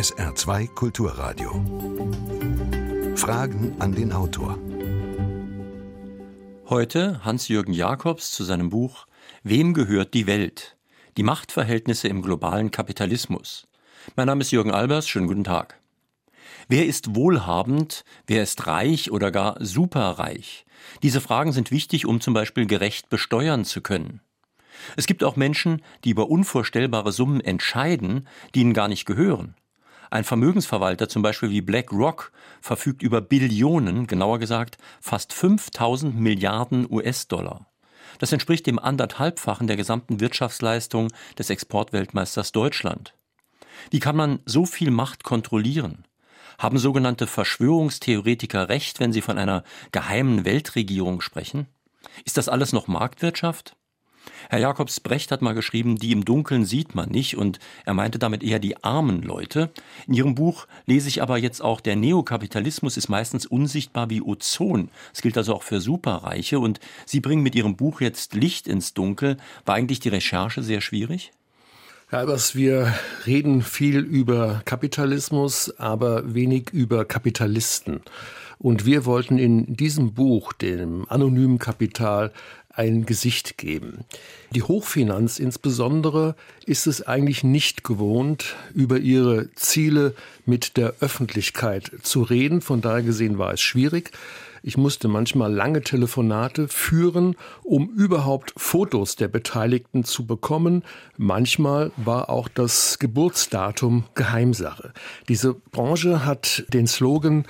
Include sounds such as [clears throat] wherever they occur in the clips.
SR2 Kulturradio. Fragen an den Autor. Heute Hans-Jürgen Jakobs zu seinem Buch Wem gehört die Welt? Die Machtverhältnisse im globalen Kapitalismus. Mein Name ist Jürgen Albers, schönen guten Tag. Wer ist wohlhabend, wer ist reich oder gar superreich? Diese Fragen sind wichtig, um zum Beispiel gerecht besteuern zu können. Es gibt auch Menschen, die über unvorstellbare Summen entscheiden, die ihnen gar nicht gehören. Ein Vermögensverwalter, zum Beispiel wie BlackRock, verfügt über Billionen, genauer gesagt fast 5000 Milliarden US-Dollar. Das entspricht dem anderthalbfachen der gesamten Wirtschaftsleistung des Exportweltmeisters Deutschland. Wie kann man so viel Macht kontrollieren? Haben sogenannte Verschwörungstheoretiker recht, wenn sie von einer geheimen Weltregierung sprechen? Ist das alles noch Marktwirtschaft? Herr Jakobs Brecht hat mal geschrieben, die im Dunkeln sieht man nicht und er meinte damit eher die armen Leute. In Ihrem Buch lese ich aber jetzt auch, der Neokapitalismus ist meistens unsichtbar wie Ozon. Das gilt also auch für Superreiche und Sie bringen mit Ihrem Buch jetzt Licht ins Dunkel. War eigentlich die Recherche sehr schwierig? Herr Albers, wir reden viel über Kapitalismus, aber wenig über Kapitalisten. Und wir wollten in diesem Buch, dem anonymen Kapital, ein Gesicht geben. Die Hochfinanz insbesondere ist es eigentlich nicht gewohnt, über ihre Ziele mit der Öffentlichkeit zu reden. Von daher gesehen war es schwierig. Ich musste manchmal lange Telefonate führen, um überhaupt Fotos der Beteiligten zu bekommen. Manchmal war auch das Geburtsdatum Geheimsache. Diese Branche hat den Slogan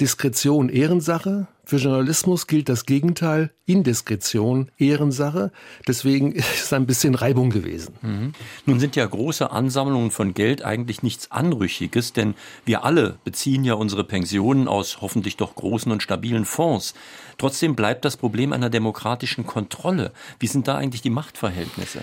Diskretion Ehrensache. Für Journalismus gilt das Gegenteil, Indiskretion Ehrensache. Deswegen [laughs] ist es ein bisschen Reibung gewesen. Mhm. Nun sind ja große Ansammlungen von Geld eigentlich nichts Anrüchiges, denn wir alle beziehen ja unsere Pensionen aus hoffentlich doch großen und stabilen Fonds. Trotzdem bleibt das Problem einer demokratischen Kontrolle. Wie sind da eigentlich die Machtverhältnisse?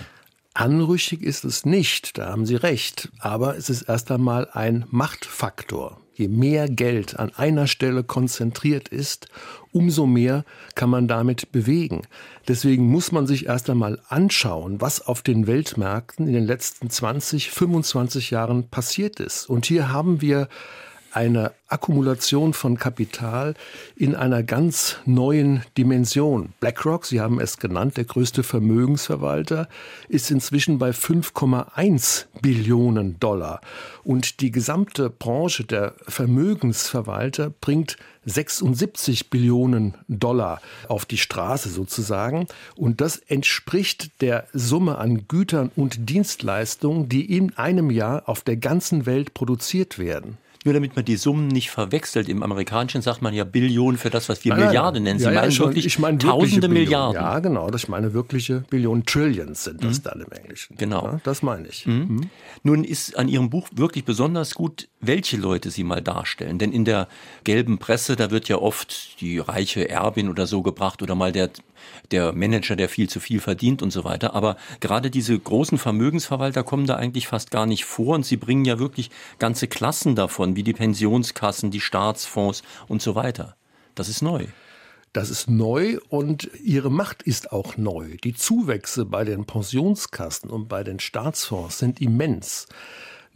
Anrüchig ist es nicht, da haben Sie recht, aber es ist erst einmal ein Machtfaktor. Je mehr Geld an einer Stelle konzentriert ist, umso mehr kann man damit bewegen. Deswegen muss man sich erst einmal anschauen, was auf den Weltmärkten in den letzten 20, 25 Jahren passiert ist. Und hier haben wir eine Akkumulation von Kapital in einer ganz neuen Dimension. BlackRock, Sie haben es genannt, der größte Vermögensverwalter, ist inzwischen bei 5,1 Billionen Dollar. Und die gesamte Branche der Vermögensverwalter bringt 76 Billionen Dollar auf die Straße sozusagen. Und das entspricht der Summe an Gütern und Dienstleistungen, die in einem Jahr auf der ganzen Welt produziert werden. Nur damit man die Summen nicht verwechselt. Im Amerikanischen sagt man ja Billionen für das, was wir nein, Milliarden nennen. Sie ja, meinen ja, wirklich ich meine tausende Milliarden. Ja, genau. Das ich meine wirkliche Billionen. Trillions sind das mhm. dann im Englischen. Genau. Ja, das meine ich. Mhm. Mhm. Nun ist an Ihrem Buch wirklich besonders gut, welche Leute Sie mal darstellen. Denn in der gelben Presse, da wird ja oft die reiche Erbin oder so gebracht oder mal der der Manager, der viel zu viel verdient und so weiter. Aber gerade diese großen Vermögensverwalter kommen da eigentlich fast gar nicht vor und sie bringen ja wirklich ganze Klassen davon, wie die Pensionskassen, die Staatsfonds und so weiter. Das ist neu. Das ist neu und ihre Macht ist auch neu. Die Zuwächse bei den Pensionskassen und bei den Staatsfonds sind immens.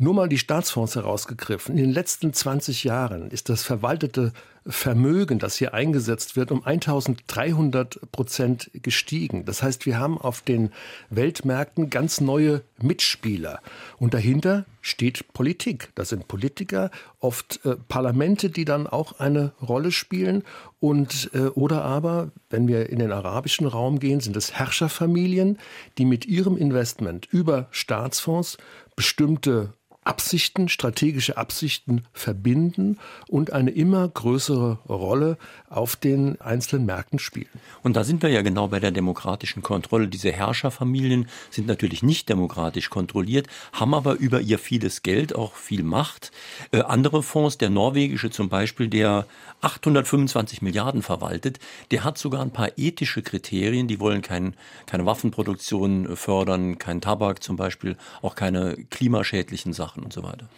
Nur mal die Staatsfonds herausgegriffen. In den letzten 20 Jahren ist das verwaltete Vermögen, das hier eingesetzt wird, um 1300 Prozent gestiegen. Das heißt, wir haben auf den Weltmärkten ganz neue Mitspieler. Und dahinter steht Politik. Das sind Politiker, oft äh, Parlamente, die dann auch eine Rolle spielen. Und, äh, oder aber, wenn wir in den arabischen Raum gehen, sind es Herrscherfamilien, die mit ihrem Investment über Staatsfonds bestimmte Absichten, strategische Absichten verbinden und eine immer größere Rolle auf den einzelnen Märkten spielen. Und da sind wir ja genau bei der demokratischen Kontrolle. Diese Herrscherfamilien sind natürlich nicht demokratisch kontrolliert, haben aber über ihr vieles Geld auch viel Macht. Äh, andere Fonds, der norwegische zum Beispiel, der 825 Milliarden verwaltet, der hat sogar ein paar ethische Kriterien. Die wollen kein, keine Waffenproduktion fördern, kein Tabak zum Beispiel, auch keine klimaschädlichen Sachen machen und so weiter.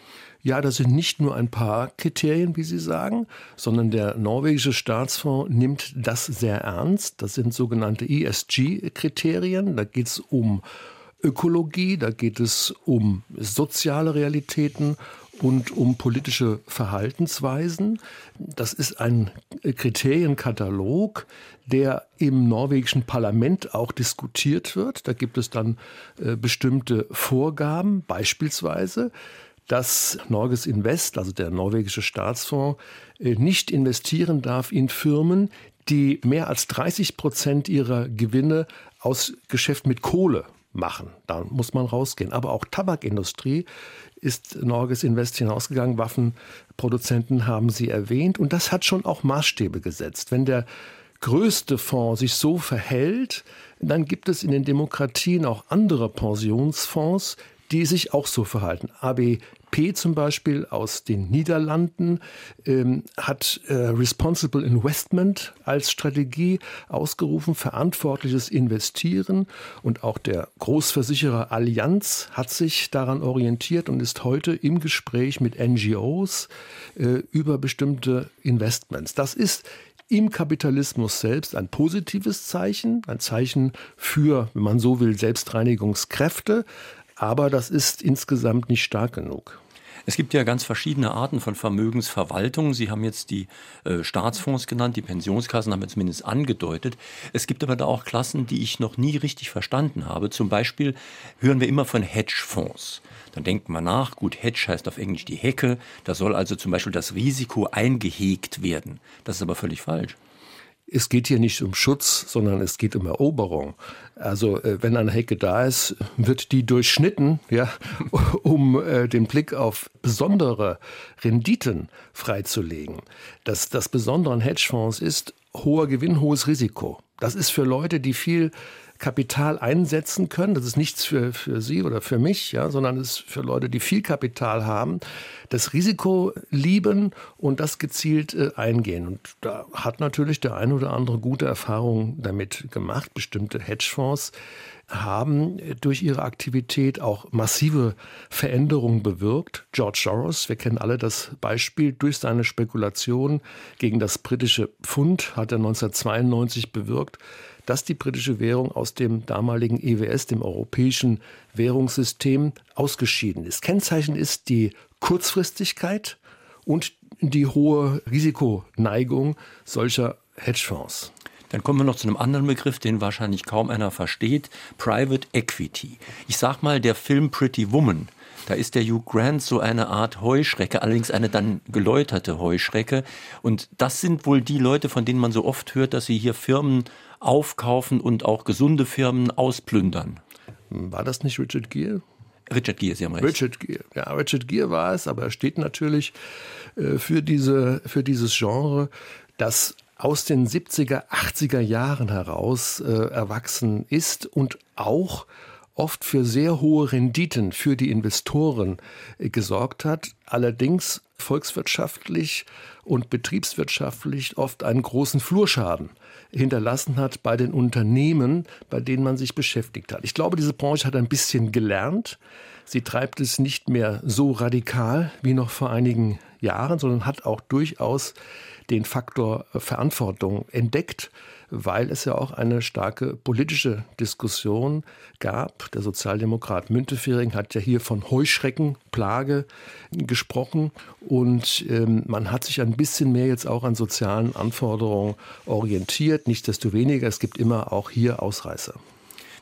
Ja, das sind nicht nur ein paar Kriterien, wie Sie sagen, sondern der norwegische Staatsfonds nimmt das sehr ernst. Das sind sogenannte ESG-Kriterien. Da geht es um Ökologie, da geht es um soziale Realitäten und um politische Verhaltensweisen. Das ist ein Kriterienkatalog, der im norwegischen Parlament auch diskutiert wird. Da gibt es dann äh, bestimmte Vorgaben, beispielsweise, dass Norges Invest, also der norwegische Staatsfonds, äh, nicht investieren darf in Firmen, die mehr als 30 Prozent ihrer Gewinne aus Geschäft mit Kohle machen. Da muss man rausgehen. Aber auch Tabakindustrie ist Norges Invest hinausgegangen. Waffenproduzenten haben Sie erwähnt. Und das hat schon auch Maßstäbe gesetzt. Wenn der größte Fonds sich so verhält, dann gibt es in den Demokratien auch andere Pensionsfonds, die sich auch so verhalten. ABP zum Beispiel aus den Niederlanden ähm, hat äh, Responsible Investment als Strategie ausgerufen, verantwortliches Investieren. Und auch der Großversicherer Allianz hat sich daran orientiert und ist heute im Gespräch mit NGOs äh, über bestimmte Investments. Das ist im Kapitalismus selbst ein positives Zeichen, ein Zeichen für, wenn man so will, Selbstreinigungskräfte, aber das ist insgesamt nicht stark genug. Es gibt ja ganz verschiedene Arten von Vermögensverwaltung. Sie haben jetzt die äh, Staatsfonds genannt, die Pensionskassen haben wir zumindest angedeutet. Es gibt aber da auch Klassen, die ich noch nie richtig verstanden habe. Zum Beispiel hören wir immer von Hedgefonds. Dann denkt man nach, gut, Hedge heißt auf Englisch die Hecke, da soll also zum Beispiel das Risiko eingehegt werden. Das ist aber völlig falsch. Es geht hier nicht um Schutz, sondern es geht um Eroberung. Also äh, wenn eine Hecke da ist, wird die durchschnitten, ja, [laughs] um äh, den Blick auf besondere Renditen freizulegen. Das, das Besondere an Hedgefonds ist hoher Gewinn, hohes Risiko. Das ist für Leute, die viel Kapital einsetzen können. Das ist nichts für, für Sie oder für mich, ja, sondern es ist für Leute, die viel Kapital haben, das Risiko lieben und das gezielt äh, eingehen. Und da hat natürlich der eine oder andere gute Erfahrungen damit gemacht. Bestimmte Hedgefonds haben durch ihre Aktivität auch massive Veränderungen bewirkt. George Soros, wir kennen alle das Beispiel, durch seine Spekulation gegen das britische Pfund hat er 1992 bewirkt, dass die britische Währung aus dem damaligen EWS, dem europäischen Währungssystem, ausgeschieden ist. Kennzeichen ist die Kurzfristigkeit und die hohe Risikoneigung solcher Hedgefonds. Dann kommen wir noch zu einem anderen Begriff, den wahrscheinlich kaum einer versteht, Private Equity. Ich sag mal, der Film Pretty Woman, da ist der Hugh Grant so eine Art Heuschrecke, allerdings eine dann geläuterte Heuschrecke. Und das sind wohl die Leute, von denen man so oft hört, dass sie hier Firmen aufkaufen und auch gesunde Firmen ausplündern. War das nicht Richard Gere? Richard Gere, Sie haben recht. Richard Gere, ja, Richard Gere war es, aber er steht natürlich äh, für, diese, für dieses Genre, das aus den 70er, 80er Jahren heraus äh, erwachsen ist und auch oft für sehr hohe Renditen für die Investoren äh, gesorgt hat, allerdings volkswirtschaftlich und betriebswirtschaftlich oft einen großen Flurschaden hinterlassen hat bei den Unternehmen, bei denen man sich beschäftigt hat. Ich glaube, diese Branche hat ein bisschen gelernt. Sie treibt es nicht mehr so radikal wie noch vor einigen Jahren, sondern hat auch durchaus den Faktor Verantwortung entdeckt weil es ja auch eine starke politische Diskussion gab. Der Sozialdemokrat Müntefering hat ja hier von Heuschreckenplage gesprochen und ähm, man hat sich ein bisschen mehr jetzt auch an sozialen Anforderungen orientiert. Nichtsdestoweniger, es gibt immer auch hier Ausreißer.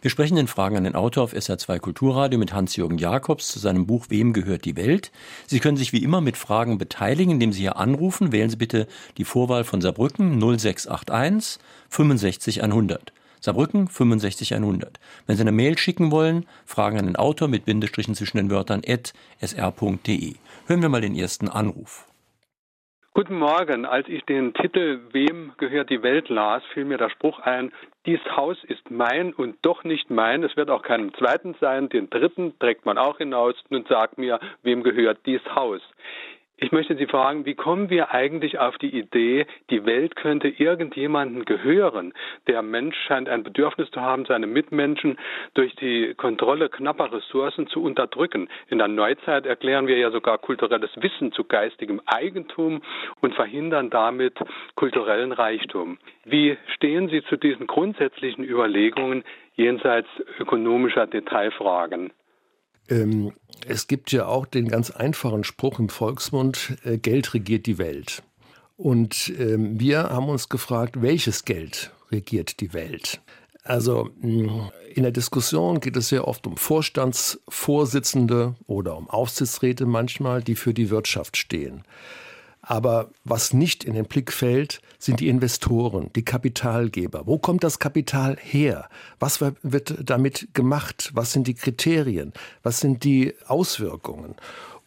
Wir sprechen den Fragen an den Autor auf SR2 Kulturradio mit Hans-Jürgen Jakobs zu seinem Buch Wem gehört die Welt? Sie können sich wie immer mit Fragen beteiligen, indem Sie hier anrufen. Wählen Sie bitte die Vorwahl von Saarbrücken 0681 65 100. Saarbrücken 65 100. Wenn Sie eine Mail schicken wollen, Fragen an den Autor mit Bindestrichen zwischen den Wörtern at sr.de. Hören wir mal den ersten Anruf. Guten Morgen. Als ich den Titel Wem gehört die Welt las, fiel mir der Spruch ein, dies Haus ist mein und doch nicht mein. Es wird auch keinem zweiten sein. Den dritten trägt man auch hinaus. Nun sagt mir, wem gehört dies Haus? Ich möchte Sie fragen, wie kommen wir eigentlich auf die Idee, die Welt könnte irgendjemandem gehören? Der Mensch scheint ein Bedürfnis zu haben, seine Mitmenschen durch die Kontrolle knapper Ressourcen zu unterdrücken. In der Neuzeit erklären wir ja sogar kulturelles Wissen zu geistigem Eigentum und verhindern damit kulturellen Reichtum. Wie stehen Sie zu diesen grundsätzlichen Überlegungen jenseits ökonomischer Detailfragen? Ähm, es gibt ja auch den ganz einfachen Spruch im Volksmund, äh, Geld regiert die Welt. Und ähm, wir haben uns gefragt, welches Geld regiert die Welt? Also hm, in der Diskussion geht es sehr oft um Vorstandsvorsitzende oder um Aufsichtsräte manchmal, die für die Wirtschaft stehen. Aber was nicht in den Blick fällt, sind die Investoren, die Kapitalgeber. Wo kommt das Kapital her? Was wird damit gemacht? Was sind die Kriterien? Was sind die Auswirkungen?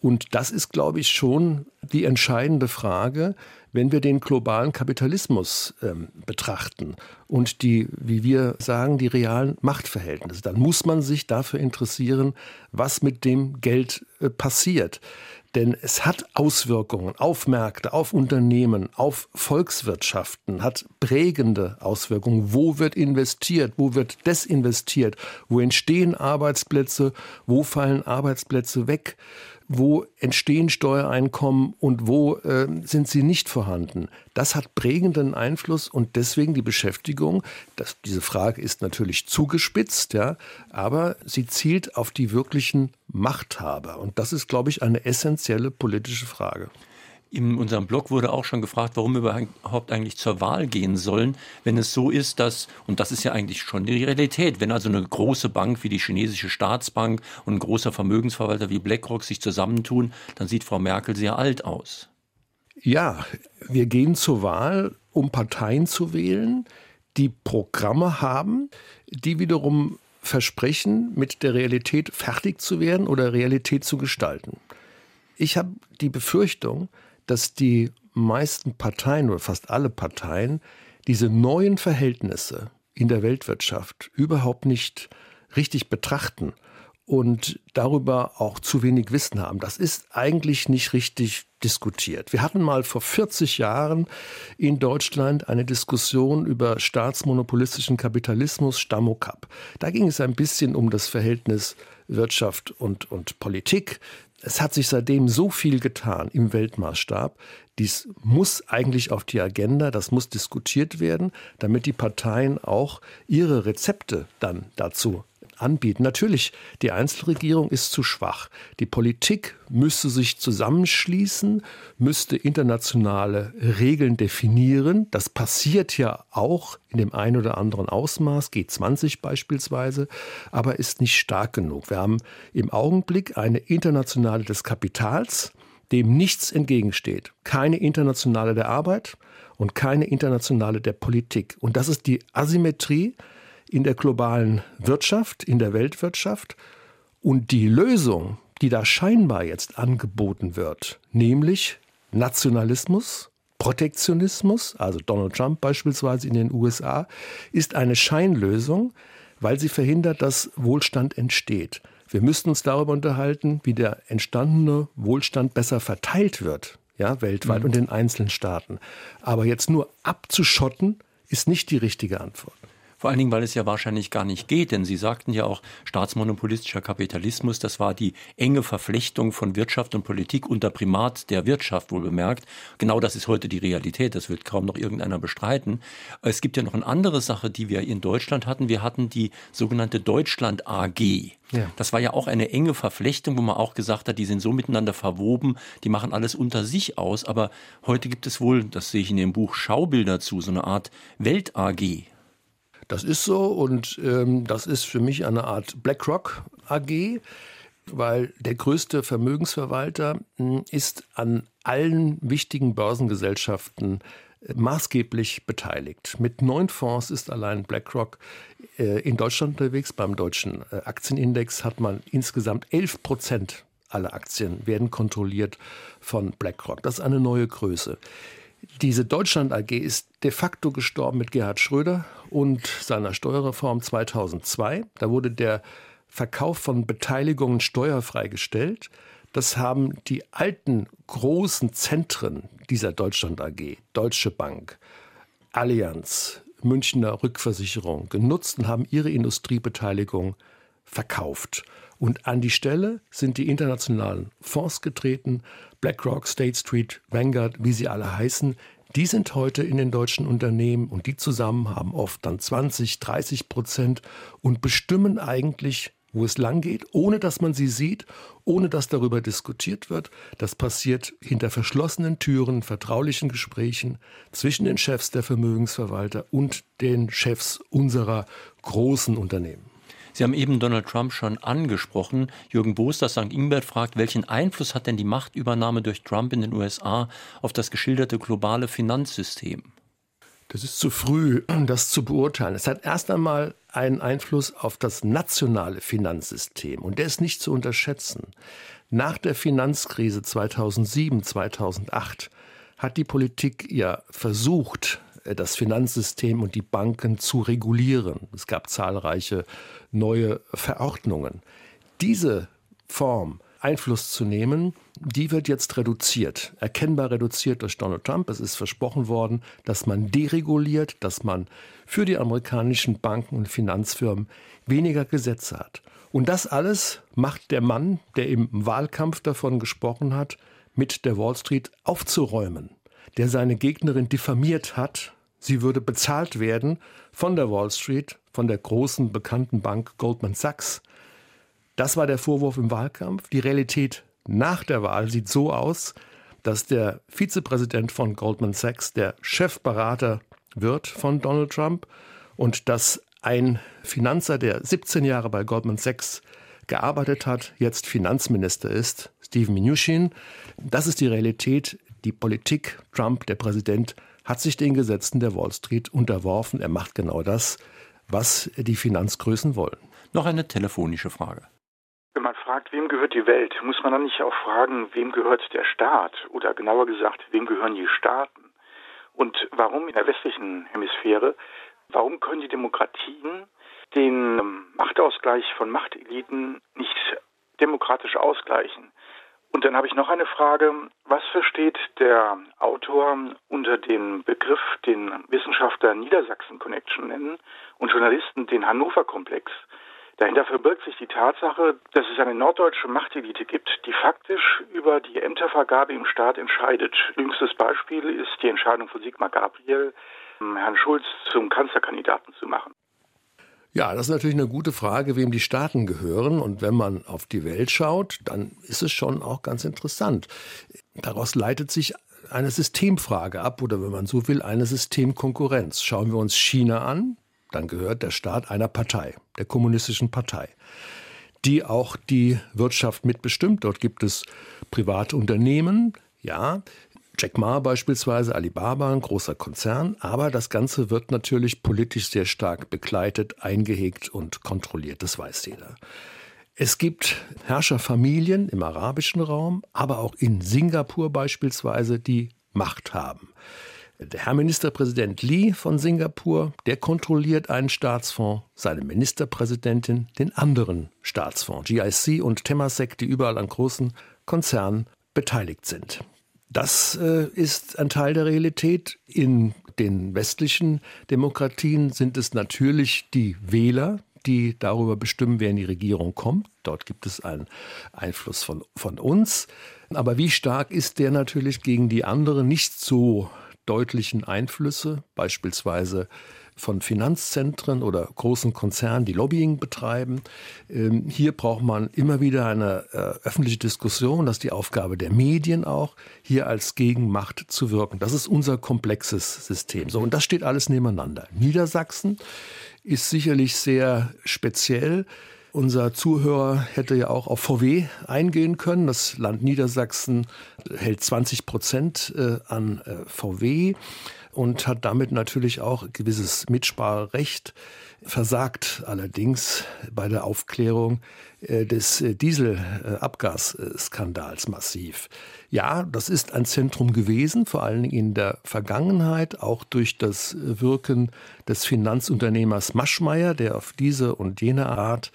Und das ist, glaube ich, schon die entscheidende Frage, wenn wir den globalen Kapitalismus ähm, betrachten und die, wie wir sagen, die realen Machtverhältnisse, dann muss man sich dafür interessieren, was mit dem Geld äh, passiert. Denn es hat Auswirkungen auf Märkte, auf Unternehmen, auf Volkswirtschaften, hat prägende Auswirkungen. Wo wird investiert? Wo wird desinvestiert? Wo entstehen Arbeitsplätze? Wo fallen Arbeitsplätze weg? Wo entstehen Steuereinkommen und wo äh, sind sie nicht vorhanden. Das hat prägenden Einfluss und deswegen die Beschäftigung. Das, diese Frage ist natürlich zugespitzt, ja, aber sie zielt auf die wirklichen Machthaber. Und das ist, glaube ich, eine essentielle politische Frage. In unserem Blog wurde auch schon gefragt, warum wir überhaupt eigentlich zur Wahl gehen sollen, wenn es so ist, dass, und das ist ja eigentlich schon die Realität, wenn also eine große Bank wie die chinesische Staatsbank und ein großer Vermögensverwalter wie BlackRock sich zusammentun, dann sieht Frau Merkel sehr alt aus. Ja, wir gehen zur Wahl, um Parteien zu wählen, die Programme haben, die wiederum versprechen, mit der Realität fertig zu werden oder Realität zu gestalten. Ich habe die Befürchtung, dass die meisten Parteien oder fast alle Parteien diese neuen Verhältnisse in der Weltwirtschaft überhaupt nicht richtig betrachten und darüber auch zu wenig Wissen haben. Das ist eigentlich nicht richtig diskutiert. Wir hatten mal vor 40 Jahren in Deutschland eine Diskussion über staatsmonopolistischen Kapitalismus, Stammokap. Da ging es ein bisschen um das Verhältnis Wirtschaft und, und Politik. Es hat sich seitdem so viel getan im Weltmaßstab. Dies muss eigentlich auf die Agenda, das muss diskutiert werden, damit die Parteien auch ihre Rezepte dann dazu anbieten. Natürlich, die Einzelregierung ist zu schwach. Die Politik müsste sich zusammenschließen, müsste internationale Regeln definieren. Das passiert ja auch in dem einen oder anderen Ausmaß, G20 beispielsweise, aber ist nicht stark genug. Wir haben im Augenblick eine Internationale des Kapitals, dem nichts entgegensteht. Keine Internationale der Arbeit und keine Internationale der Politik. Und das ist die Asymmetrie, in der globalen Wirtschaft, in der Weltwirtschaft. Und die Lösung, die da scheinbar jetzt angeboten wird, nämlich Nationalismus, Protektionismus, also Donald Trump beispielsweise in den USA, ist eine Scheinlösung, weil sie verhindert, dass Wohlstand entsteht. Wir müssten uns darüber unterhalten, wie der entstandene Wohlstand besser verteilt wird, ja, weltweit mhm. und in einzelnen Staaten. Aber jetzt nur abzuschotten, ist nicht die richtige Antwort. Vor allen Dingen, weil es ja wahrscheinlich gar nicht geht, denn Sie sagten ja auch, staatsmonopolistischer Kapitalismus, das war die enge Verflechtung von Wirtschaft und Politik unter Primat der Wirtschaft wohl bemerkt. Genau das ist heute die Realität, das wird kaum noch irgendeiner bestreiten. Es gibt ja noch eine andere Sache, die wir in Deutschland hatten. Wir hatten die sogenannte Deutschland AG. Ja. Das war ja auch eine enge Verflechtung, wo man auch gesagt hat, die sind so miteinander verwoben, die machen alles unter sich aus. Aber heute gibt es wohl, das sehe ich in dem Buch, Schaubilder zu, so eine Art Welt AG. Das ist so und ähm, das ist für mich eine Art BlackRock AG, weil der größte Vermögensverwalter äh, ist an allen wichtigen Börsengesellschaften äh, maßgeblich beteiligt. Mit neun Fonds ist allein BlackRock äh, in Deutschland unterwegs. Beim deutschen äh, Aktienindex hat man insgesamt 11 Prozent aller Aktien werden kontrolliert von BlackRock. Das ist eine neue Größe. Diese Deutschland AG ist de facto gestorben mit Gerhard Schröder und seiner Steuerreform 2002. Da wurde der Verkauf von Beteiligungen steuerfrei gestellt. Das haben die alten großen Zentren dieser Deutschland AG, Deutsche Bank, Allianz, Münchner Rückversicherung genutzt und haben ihre Industriebeteiligung verkauft. Und an die Stelle sind die internationalen Fonds getreten, BlackRock, State Street, Vanguard, wie sie alle heißen. Die sind heute in den deutschen Unternehmen und die zusammen haben oft dann 20, 30 Prozent und bestimmen eigentlich, wo es lang geht, ohne dass man sie sieht, ohne dass darüber diskutiert wird. Das passiert hinter verschlossenen Türen, vertraulichen Gesprächen zwischen den Chefs der Vermögensverwalter und den Chefs unserer großen Unternehmen. Sie haben eben Donald Trump schon angesprochen. Jürgen Boos, das St. Ingbert, fragt, welchen Einfluss hat denn die Machtübernahme durch Trump in den USA auf das geschilderte globale Finanzsystem? Das ist zu früh, [clears throat] das zu beurteilen. Es hat erst einmal einen Einfluss auf das nationale Finanzsystem und der ist nicht zu unterschätzen. Nach der Finanzkrise 2007, 2008 hat die Politik ja versucht, das Finanzsystem und die Banken zu regulieren. Es gab zahlreiche neue Verordnungen. Diese Form Einfluss zu nehmen, die wird jetzt reduziert, erkennbar reduziert durch Donald Trump. Es ist versprochen worden, dass man dereguliert, dass man für die amerikanischen Banken und Finanzfirmen weniger Gesetze hat. Und das alles macht der Mann, der im Wahlkampf davon gesprochen hat, mit der Wall Street aufzuräumen, der seine Gegnerin diffamiert hat, sie würde bezahlt werden von der Wall Street, von der großen bekannten Bank Goldman Sachs, das war der Vorwurf im Wahlkampf. Die Realität nach der Wahl sieht so aus, dass der Vizepräsident von Goldman Sachs der Chefberater wird von Donald Trump und dass ein Finanzer, der 17 Jahre bei Goldman Sachs gearbeitet hat, jetzt Finanzminister ist, Steven Mnuchin. Das ist die Realität. Die Politik, Trump, der Präsident, hat sich den Gesetzen der Wall Street unterworfen. Er macht genau das, was die Finanzgrößen wollen. Noch eine telefonische Frage. Wenn man fragt, wem gehört die Welt, muss man dann nicht auch fragen, wem gehört der Staat? Oder genauer gesagt, wem gehören die Staaten? Und warum in der westlichen Hemisphäre, warum können die Demokratien den Machtausgleich von Machteliten nicht demokratisch ausgleichen? Und dann habe ich noch eine Frage. Was versteht der Autor unter dem Begriff, den Wissenschaftler Niedersachsen Connection nennen und Journalisten den Hannover Komplex? Dahinter verbirgt sich die Tatsache, dass es eine norddeutsche Machtelite gibt, die faktisch über die Ämtervergabe im Staat entscheidet. Jüngstes Beispiel ist die Entscheidung von Sigmar Gabriel, Herrn Schulz zum Kanzlerkandidaten zu machen. Ja, das ist natürlich eine gute Frage, wem die Staaten gehören. Und wenn man auf die Welt schaut, dann ist es schon auch ganz interessant. Daraus leitet sich eine Systemfrage ab oder wenn man so will, eine Systemkonkurrenz. Schauen wir uns China an, dann gehört der Staat einer Partei, der kommunistischen Partei, die auch die Wirtschaft mitbestimmt. Dort gibt es private Unternehmen, ja, Jack Ma beispielsweise, Alibaba, ein großer Konzern, aber das Ganze wird natürlich politisch sehr stark begleitet, eingehegt und kontrolliert, das weiß jeder. Es gibt Herrscherfamilien im arabischen Raum, aber auch in Singapur beispielsweise, die Macht haben. Der Herr Ministerpräsident Lee von Singapur, der kontrolliert einen Staatsfonds, seine Ministerpräsidentin den anderen Staatsfonds, GIC und Temasek, die überall an großen Konzernen beteiligt sind. Das äh, ist ein Teil der Realität. In den westlichen Demokratien sind es natürlich die Wähler, die darüber bestimmen, wer in die Regierung kommt. Dort gibt es einen Einfluss von, von uns. Aber wie stark ist der natürlich gegen die anderen? Nicht so deutlichen Einflüsse, beispielsweise von Finanzzentren oder großen Konzernen, die Lobbying betreiben. Ähm, hier braucht man immer wieder eine äh, öffentliche Diskussion. Das ist die Aufgabe der Medien auch, hier als Gegenmacht zu wirken. Das ist unser komplexes System. So, und das steht alles nebeneinander. Niedersachsen ist sicherlich sehr speziell. Unser Zuhörer hätte ja auch auf VW eingehen können. Das Land Niedersachsen hält 20 Prozent äh, an äh, VW und hat damit natürlich auch gewisses Mitspracherecht versagt allerdings bei der Aufklärung äh, des Dieselabgasskandals massiv. Ja, das ist ein Zentrum gewesen, vor allen Dingen in der Vergangenheit, auch durch das Wirken des Finanzunternehmers Maschmeyer, der auf diese und jene Art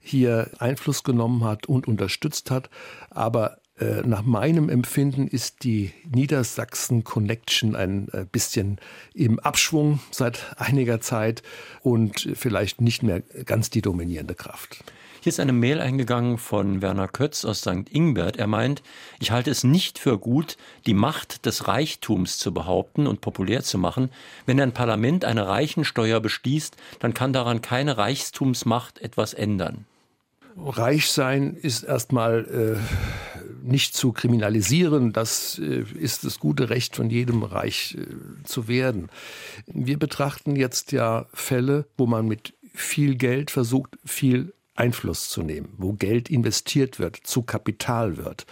hier Einfluss genommen hat und unterstützt hat. Aber äh, nach meinem Empfinden ist die Niedersachsen Connection ein äh, bisschen im Abschwung seit einiger Zeit und vielleicht nicht mehr ganz die dominierende Kraft. Hier ist eine Mail eingegangen von Werner Kötz aus St. Ingbert. Er meint, ich halte es nicht für gut, die Macht des Reichtums zu behaupten und populär zu machen. Wenn ein Parlament eine Reichensteuer beschließt, dann kann daran keine Reichtumsmacht etwas ändern. Reich sein ist erstmal äh, nicht zu kriminalisieren. Das äh, ist das gute Recht von jedem reich äh, zu werden. Wir betrachten jetzt ja Fälle, wo man mit viel Geld versucht, viel Einfluss zu nehmen, wo Geld investiert wird, zu Kapital wird.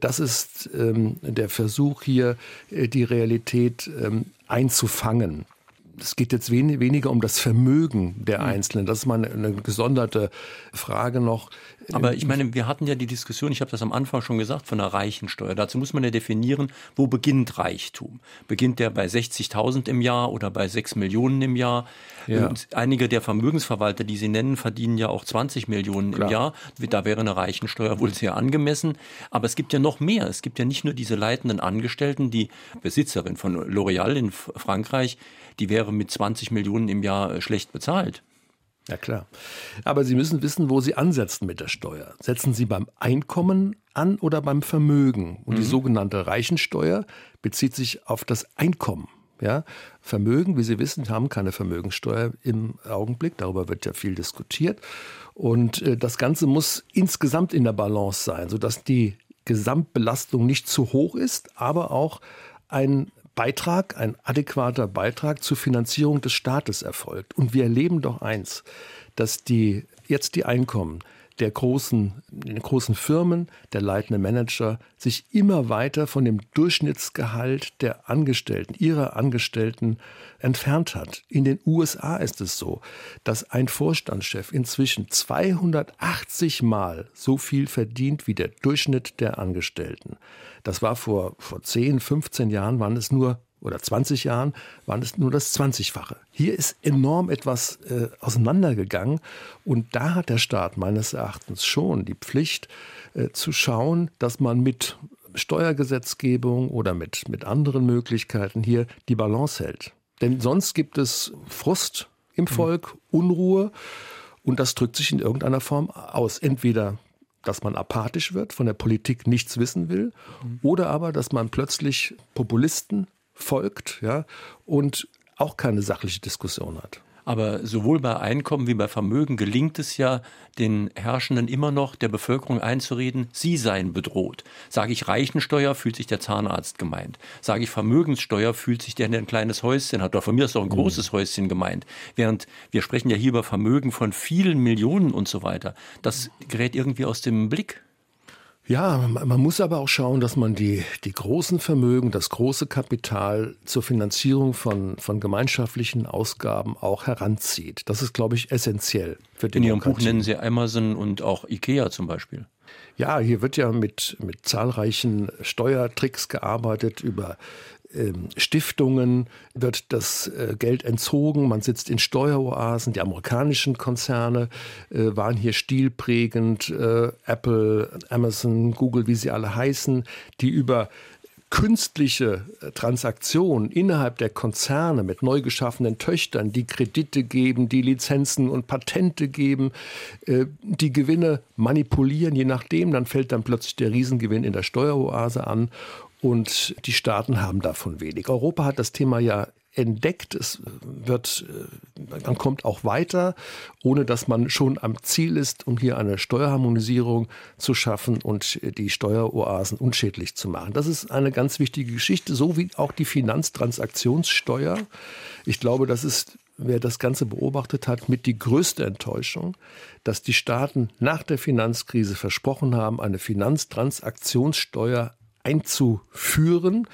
Das ist ähm, der Versuch hier, äh, die Realität ähm, einzufangen es geht jetzt wen, weniger um das Vermögen der hm. Einzelnen. Das ist mal eine, eine gesonderte Frage noch. Aber ich meine, wir hatten ja die Diskussion, ich habe das am Anfang schon gesagt, von der Reichensteuer. Dazu muss man ja definieren, wo beginnt Reichtum? Beginnt der bei 60.000 im Jahr oder bei 6 Millionen im Jahr? Ja. Und einige der Vermögensverwalter, die Sie nennen, verdienen ja auch 20 Millionen Klar. im Jahr. Da wäre eine Reichensteuer wohl sehr angemessen. Aber es gibt ja noch mehr. Es gibt ja nicht nur diese leitenden Angestellten, die Besitzerin von L'Oréal in Frankreich, die wäre mit 20 Millionen im Jahr äh, schlecht bezahlt. Ja klar. Aber Sie müssen wissen, wo Sie ansetzen mit der Steuer. Setzen Sie beim Einkommen an oder beim Vermögen? Und mhm. die sogenannte Reichensteuer bezieht sich auf das Einkommen. Ja, Vermögen, wie Sie wissen, haben keine Vermögensteuer im Augenblick. Darüber wird ja viel diskutiert. Und äh, das Ganze muss insgesamt in der Balance sein, sodass die Gesamtbelastung nicht zu hoch ist, aber auch ein Beitrag, ein adäquater Beitrag zur Finanzierung des Staates erfolgt. Und wir erleben doch eins, dass die, jetzt die Einkommen der großen, großen Firmen, der leitenden Manager sich immer weiter von dem Durchschnittsgehalt der Angestellten, ihrer Angestellten entfernt hat. In den USA ist es so, dass ein Vorstandschef inzwischen 280 Mal so viel verdient wie der Durchschnitt der Angestellten. Das war vor, vor 10, 15 Jahren, waren es nur oder 20 Jahren waren es nur das 20-fache. Hier ist enorm etwas äh, auseinandergegangen und da hat der Staat meines Erachtens schon die Pflicht äh, zu schauen, dass man mit Steuergesetzgebung oder mit, mit anderen Möglichkeiten hier die Balance hält. Denn sonst gibt es Frust im mhm. Volk, Unruhe und das drückt sich in irgendeiner Form aus. Entweder dass man apathisch wird, von der Politik nichts wissen will, mhm. oder aber, dass man plötzlich Populisten folgt ja, und auch keine sachliche Diskussion hat. Aber sowohl bei Einkommen wie bei Vermögen gelingt es ja den Herrschenden immer noch, der Bevölkerung einzureden, sie seien bedroht. Sage ich Reichensteuer, fühlt sich der Zahnarzt gemeint. Sage ich Vermögenssteuer, fühlt sich der, der ein kleines Häuschen hat. Oder von mir ist auch ein mhm. großes Häuschen gemeint. Während wir sprechen ja hier über Vermögen von vielen Millionen und so weiter. Das gerät irgendwie aus dem Blick. Ja, man muss aber auch schauen, dass man die, die großen Vermögen, das große Kapital zur Finanzierung von, von gemeinschaftlichen Ausgaben auch heranzieht. Das ist, glaube ich, essentiell für den In Ihrem Buch nennen Sie Amazon und auch Ikea zum Beispiel. Ja, hier wird ja mit, mit zahlreichen Steuertricks gearbeitet über Stiftungen wird das äh, Geld entzogen, man sitzt in Steueroasen, die amerikanischen Konzerne äh, waren hier stilprägend, äh, Apple, Amazon, Google, wie sie alle heißen, die über künstliche Transaktionen innerhalb der Konzerne mit neu geschaffenen Töchtern, die Kredite geben, die Lizenzen und Patente geben, die Gewinne manipulieren, je nachdem, dann fällt dann plötzlich der Riesengewinn in der Steueroase an und die Staaten haben davon wenig. Europa hat das Thema ja entdeckt. Es wird, äh, man kommt auch weiter, ohne dass man schon am Ziel ist, um hier eine Steuerharmonisierung zu schaffen und die Steueroasen unschädlich zu machen. Das ist eine ganz wichtige Geschichte, so wie auch die Finanztransaktionssteuer. Ich glaube, das ist wer das Ganze beobachtet hat, mit die größte Enttäuschung, dass die Staaten nach der Finanzkrise versprochen haben, eine Finanztransaktionssteuer einzuführen,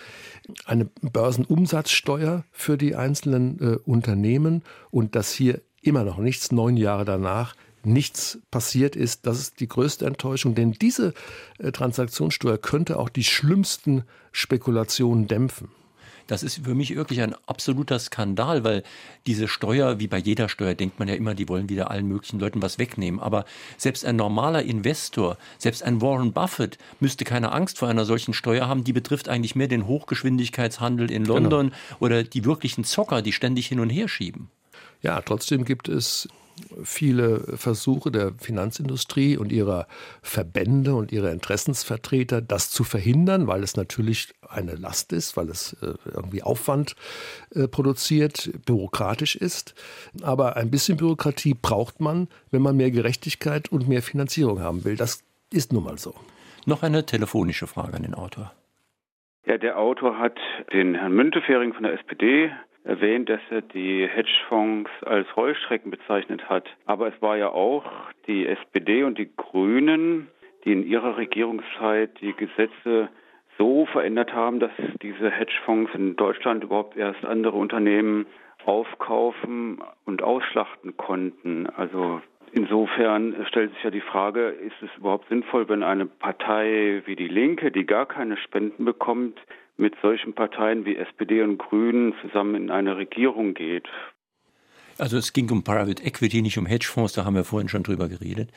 eine Börsenumsatzsteuer für die einzelnen äh, Unternehmen und dass hier immer noch nichts, neun Jahre danach, nichts passiert ist. Das ist die größte Enttäuschung, denn diese äh, Transaktionssteuer könnte auch die schlimmsten Spekulationen dämpfen. Das ist für mich wirklich ein absoluter Skandal, weil diese Steuer, wie bei jeder Steuer, denkt man ja immer, die wollen wieder allen möglichen Leuten was wegnehmen. Aber selbst ein normaler Investor, selbst ein Warren Buffett müsste keine Angst vor einer solchen Steuer haben. Die betrifft eigentlich mehr den Hochgeschwindigkeitshandel in London genau. oder die wirklichen Zocker, die ständig hin und her schieben. Ja, trotzdem gibt es viele Versuche der Finanzindustrie und ihrer Verbände und ihrer Interessensvertreter, das zu verhindern, weil es natürlich eine Last ist, weil es äh, irgendwie Aufwand äh, produziert, bürokratisch ist. Aber ein bisschen Bürokratie braucht man, wenn man mehr Gerechtigkeit und mehr Finanzierung haben will. Das ist nun mal so. Noch eine telefonische Frage an den Autor. Ja, der Autor hat den Herrn Müntefering von der SPD erwähnt, dass er die Hedgefonds als Heuschrecken bezeichnet hat. Aber es war ja auch die SPD und die Grünen, die in ihrer Regierungszeit die Gesetze so verändert haben, dass diese Hedgefonds in Deutschland überhaupt erst andere Unternehmen aufkaufen und ausschlachten konnten. Also insofern stellt sich ja die Frage, ist es überhaupt sinnvoll, wenn eine Partei wie die Linke, die gar keine Spenden bekommt, mit solchen Parteien wie SPD und Grünen zusammen in eine Regierung geht. Also es ging um Private Equity, nicht um Hedgefonds, da haben wir vorhin schon drüber geredet.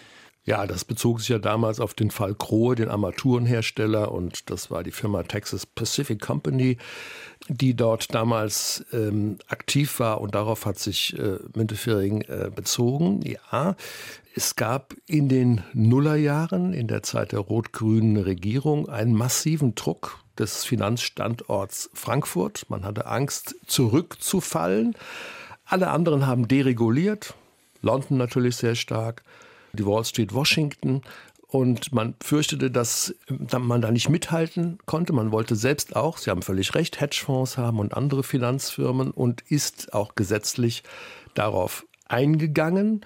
Ja, das bezog sich ja damals auf den Fall Krohe, den Armaturenhersteller, und das war die Firma Texas Pacific Company, die dort damals ähm, aktiv war und darauf hat sich äh, Müntefering äh, bezogen. Ja, es gab in den Nullerjahren, in der Zeit der rot-grünen Regierung, einen massiven Druck des Finanzstandorts Frankfurt. Man hatte Angst, zurückzufallen. Alle anderen haben dereguliert. London natürlich sehr stark, die Wall Street Washington. Und man fürchtete, dass man da nicht mithalten konnte. Man wollte selbst auch, Sie haben völlig recht, Hedgefonds haben und andere Finanzfirmen und ist auch gesetzlich darauf eingegangen.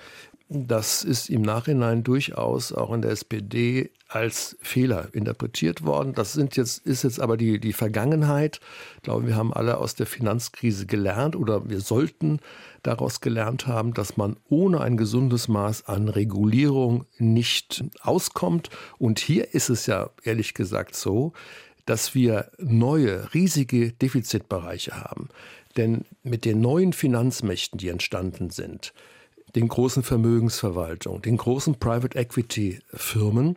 Das ist im Nachhinein durchaus auch in der SPD als Fehler interpretiert worden. Das sind jetzt, ist jetzt aber die, die Vergangenheit. Ich glaube, wir haben alle aus der Finanzkrise gelernt oder wir sollten daraus gelernt haben, dass man ohne ein gesundes Maß an Regulierung nicht auskommt. Und hier ist es ja ehrlich gesagt so, dass wir neue, riesige Defizitbereiche haben. Denn mit den neuen Finanzmächten, die entstanden sind, den großen Vermögensverwaltungen, den großen Private Equity Firmen.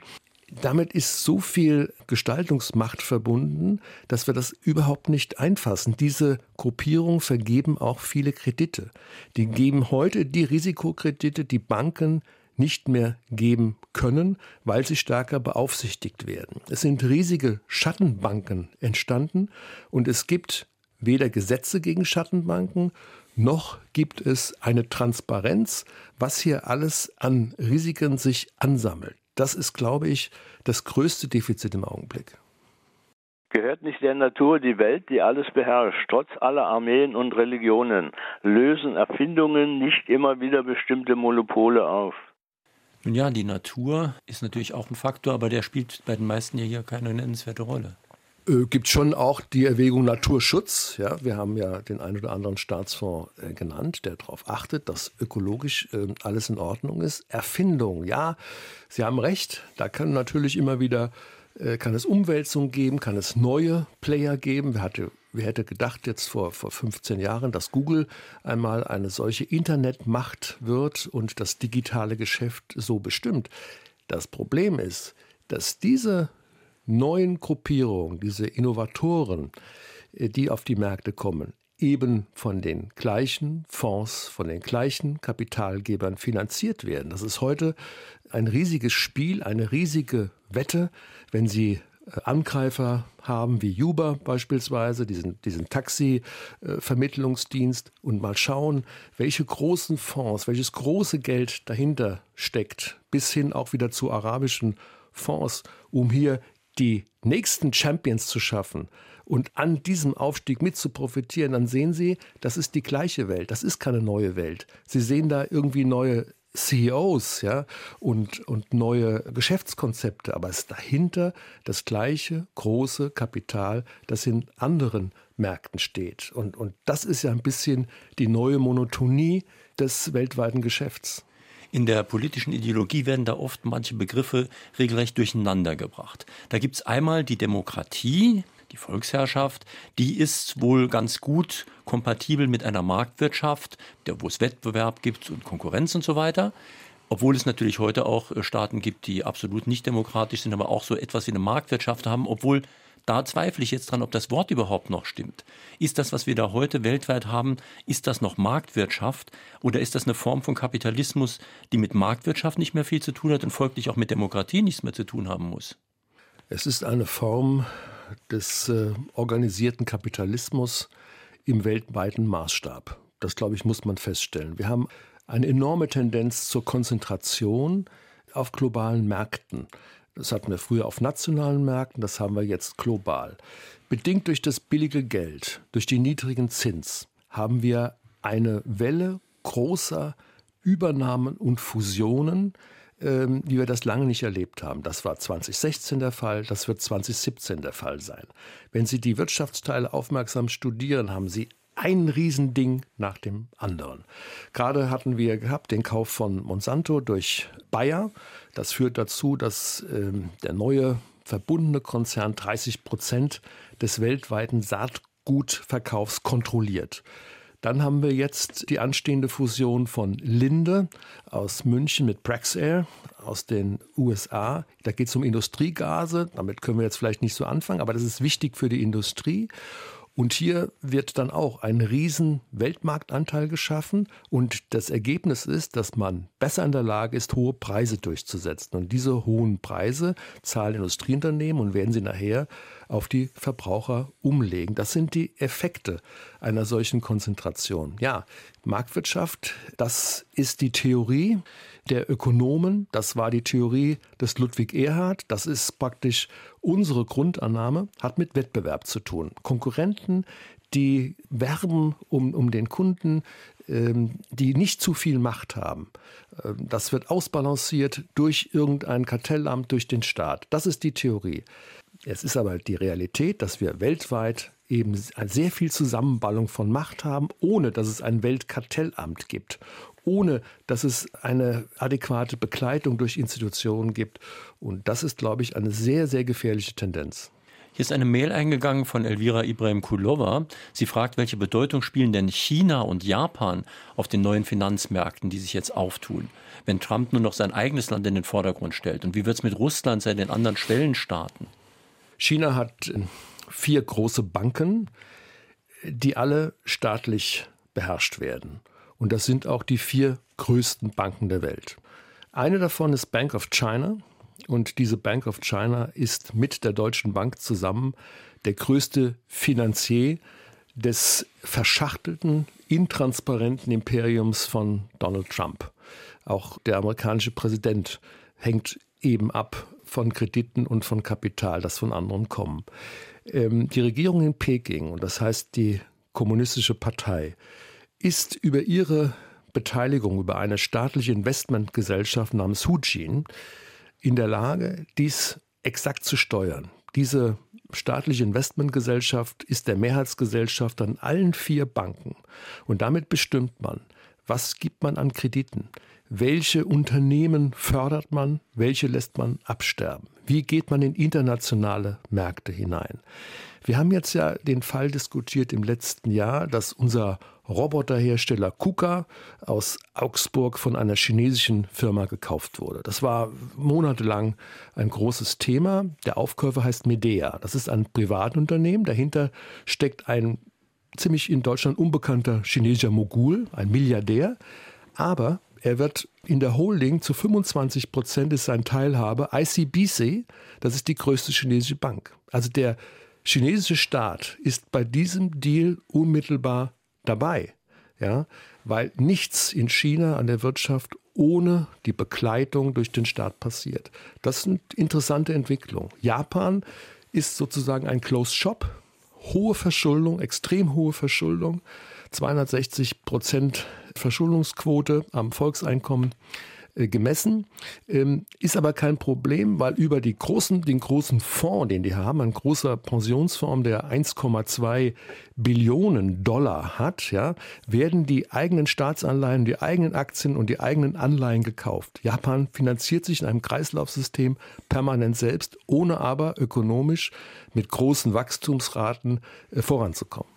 Damit ist so viel Gestaltungsmacht verbunden, dass wir das überhaupt nicht einfassen. Diese Gruppierungen vergeben auch viele Kredite. Die geben heute die Risikokredite, die Banken nicht mehr geben können, weil sie stärker beaufsichtigt werden. Es sind riesige Schattenbanken entstanden und es gibt weder Gesetze gegen Schattenbanken noch gibt es eine Transparenz, was hier alles an Risiken sich ansammelt. Das ist, glaube ich, das größte Defizit im Augenblick. Gehört nicht der Natur die Welt, die alles beherrscht, trotz aller Armeen und Religionen? Lösen Erfindungen nicht immer wieder bestimmte Monopole auf? Nun ja, die Natur ist natürlich auch ein Faktor, aber der spielt bei den meisten ja hier keine nennenswerte Rolle äh, gibt schon auch die Erwägung Naturschutz. Ja, wir haben ja den einen oder anderen Staatsfonds äh, genannt, der darauf achtet, dass ökologisch äh, alles in Ordnung ist. Erfindung, ja, Sie haben recht. Da kann natürlich immer wieder äh, kann es Umwälzungen geben, kann es neue Player geben. Wer, hatte, wer hätte gedacht jetzt vor, vor 15 Jahren, dass Google einmal eine solche Internetmacht wird und das digitale Geschäft so bestimmt? Das Problem ist, dass diese neuen Gruppierungen, diese Innovatoren, äh, die auf die Märkte kommen, eben von den gleichen Fonds, von den gleichen Kapitalgebern finanziert werden. Das ist heute ein riesiges Spiel, eine riesige Wette, wenn Sie äh, Angreifer haben wie Uber beispielsweise, diesen, diesen Taxi-Vermittlungsdienst und mal schauen, welche großen Fonds, welches große Geld dahinter steckt, bis hin auch wieder zu arabischen Fonds, um hier die nächsten Champions zu schaffen und an diesem Aufstieg mit zu profitieren, dann sehen Sie, das ist die gleiche Welt, das ist keine neue Welt. Sie sehen da irgendwie neue CEOs, ja, und, und neue Geschäftskonzepte, aber es ist dahinter das gleiche große Kapital, das in anderen Märkten steht. Und, und das ist ja ein bisschen die neue Monotonie des weltweiten Geschäfts. In der politischen Ideologie werden da oft manche Begriffe regelrecht durcheinander gebracht. Da gibt es einmal die Demokratie, die Volksherrschaft, die ist wohl ganz gut kompatibel mit einer Marktwirtschaft, wo es Wettbewerb gibt und Konkurrenz und so weiter. Obwohl es natürlich heute auch äh, Staaten gibt, die absolut nicht demokratisch sind, aber auch so etwas wie eine Marktwirtschaft haben, obwohl Da zweifle ich jetzt dran, ob das Wort überhaupt noch stimmt. Ist das, was wir da heute weltweit haben, ist das noch Marktwirtschaft oder ist das eine Form von Kapitalismus, die mit Marktwirtschaft nicht mehr viel zu tun hat und folglich auch mit Demokratie nichts mehr zu tun haben muss? Es ist eine Form des äh, organisierten Kapitalismus im weltweiten Maßstab. Das, glaube ich, muss man feststellen. Wir haben eine enorme Tendenz zur Konzentration auf globalen Märkten. Das hatten wir früher auf nationalen Märkten, das haben wir jetzt global. Bedingt durch das billige Geld, durch den niedrigen Zins, haben wir eine Welle großer Übernahmen und Fusionen, ähm, wie wir das lange nicht erlebt haben. Das war 2016 der Fall, das wird 2017 der Fall sein. Wenn Sie die Wirtschaftsteile aufmerksam studieren, haben Sie ein Riesending nach dem anderen. Gerade hatten wir gehabt den Kauf von Monsanto durch Bayer. Das führt dazu, dass ähm, der neue verbundene Konzern 30 Prozent des weltweiten Saatgutverkaufs kontrolliert. Dann haben wir jetzt die anstehende Fusion von Linde aus München mit Praxair aus den USA. Da geht es um Industriegase. Damit können wir jetzt vielleicht nicht so anfangen, aber das ist wichtig für die Industrie. Und hier wird dann auch ein riesen Weltmarktanteil geschaffen und das Ergebnis ist, dass man besser in der Lage ist, hohe Preise durchzusetzen. Und diese hohen Preise zahlen Industrieunternehmen und werden sie nachher auf die Verbraucher umlegen. Das sind die Effekte einer solchen Konzentration. Ja, Marktwirtschaft, das ist die Theorie der Ökonomen. Das war die Theorie des Ludwig Erhard. Das ist praktisch unsere Grundannahme, hat mit Wettbewerb zu tun. Konkurrenten, die werben um, um den Kunden, ähm, die nicht zu viel Macht haben. Ähm, das wird ausbalanciert durch irgendein Kartellamt, durch den Staat. Das ist die Theorie. Es ist aber die Realität, dass wir weltweit eben sehr viel Zusammenballung von Macht haben, ohne dass es ein Weltkartellamt gibt, ohne dass es eine adäquate Begleitung durch Institutionen gibt. Und das ist, glaube ich, eine sehr, sehr gefährliche Tendenz. Hier ist eine Mail eingegangen von Elvira Ibrahim Kulova. Sie fragt, welche Bedeutung spielen denn China und Japan auf den neuen Finanzmärkten, die sich jetzt auftun, wenn Trump nur noch sein eigenes Land in den Vordergrund stellt? Und wie wird es mit Russland sein, den anderen Schwellenstaaten? China hat vier große Banken, die alle staatlich beherrscht werden. Und das sind auch die vier größten Banken der Welt. Eine davon ist Bank of China. Und diese Bank of China ist mit der Deutschen Bank zusammen der größte Finanzier des verschachtelten, intransparenten Imperiums von Donald Trump. Auch der amerikanische Präsident hängt eben ab von Krediten und von Kapital, das von anderen kommen. Ähm, die Regierung in Peking, und das heißt die Kommunistische Partei, ist über ihre Beteiligung über eine staatliche Investmentgesellschaft namens Hujin in der Lage, dies exakt zu steuern. Diese staatliche Investmentgesellschaft ist der Mehrheitsgesellschaft an allen vier Banken. Und damit bestimmt man, was gibt man an Krediten, welche Unternehmen fördert man, welche lässt man absterben, wie geht man in internationale Märkte hinein. Wir haben jetzt ja den Fall diskutiert im letzten Jahr, dass unser Roboterhersteller KUKA aus Augsburg von einer chinesischen Firma gekauft wurde. Das war monatelang ein großes Thema. Der Aufkäufer heißt Medea. Das ist ein Privatunternehmen. Dahinter steckt ein ziemlich in Deutschland unbekannter chinesischer Mogul, ein Milliardär. Aber er wird in der Holding zu 25 Prozent ist sein Teilhabe ICBC, das ist die größte chinesische Bank. Also der chinesische Staat ist bei diesem Deal unmittelbar dabei, ja, weil nichts in China an der Wirtschaft ohne die Begleitung durch den Staat passiert. Das sind interessante Entwicklungen. Japan ist sozusagen ein Closed Shop, hohe Verschuldung, extrem hohe Verschuldung, 260 Prozent Verschuldungsquote am Volkseinkommen. Äh, gemessen, ähm, ist aber kein Problem, weil über die großen, den großen Fonds, den die haben, ein großer Pensionsfonds, der 1,2 Billionen Dollar hat, ja, werden die eigenen Staatsanleihen, die eigenen Aktien und die eigenen Anleihen gekauft. Japan finanziert sich in einem Kreislaufsystem permanent selbst, ohne aber ökonomisch mit großen Wachstumsraten äh, voranzukommen.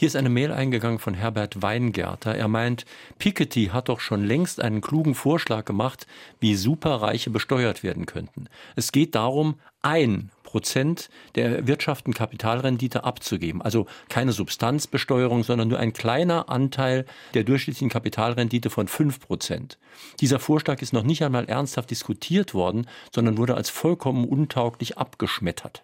Hier ist eine Mail eingegangen von Herbert Weingärter. Er meint, Piketty hat doch schon längst einen klugen Vorschlag gemacht, wie Superreiche besteuert werden könnten. Es geht darum, ein Prozent der erwirtschafteten Kapitalrendite abzugeben. Also keine Substanzbesteuerung, sondern nur ein kleiner Anteil der durchschnittlichen Kapitalrendite von fünf Prozent. Dieser Vorschlag ist noch nicht einmal ernsthaft diskutiert worden, sondern wurde als vollkommen untauglich abgeschmettert.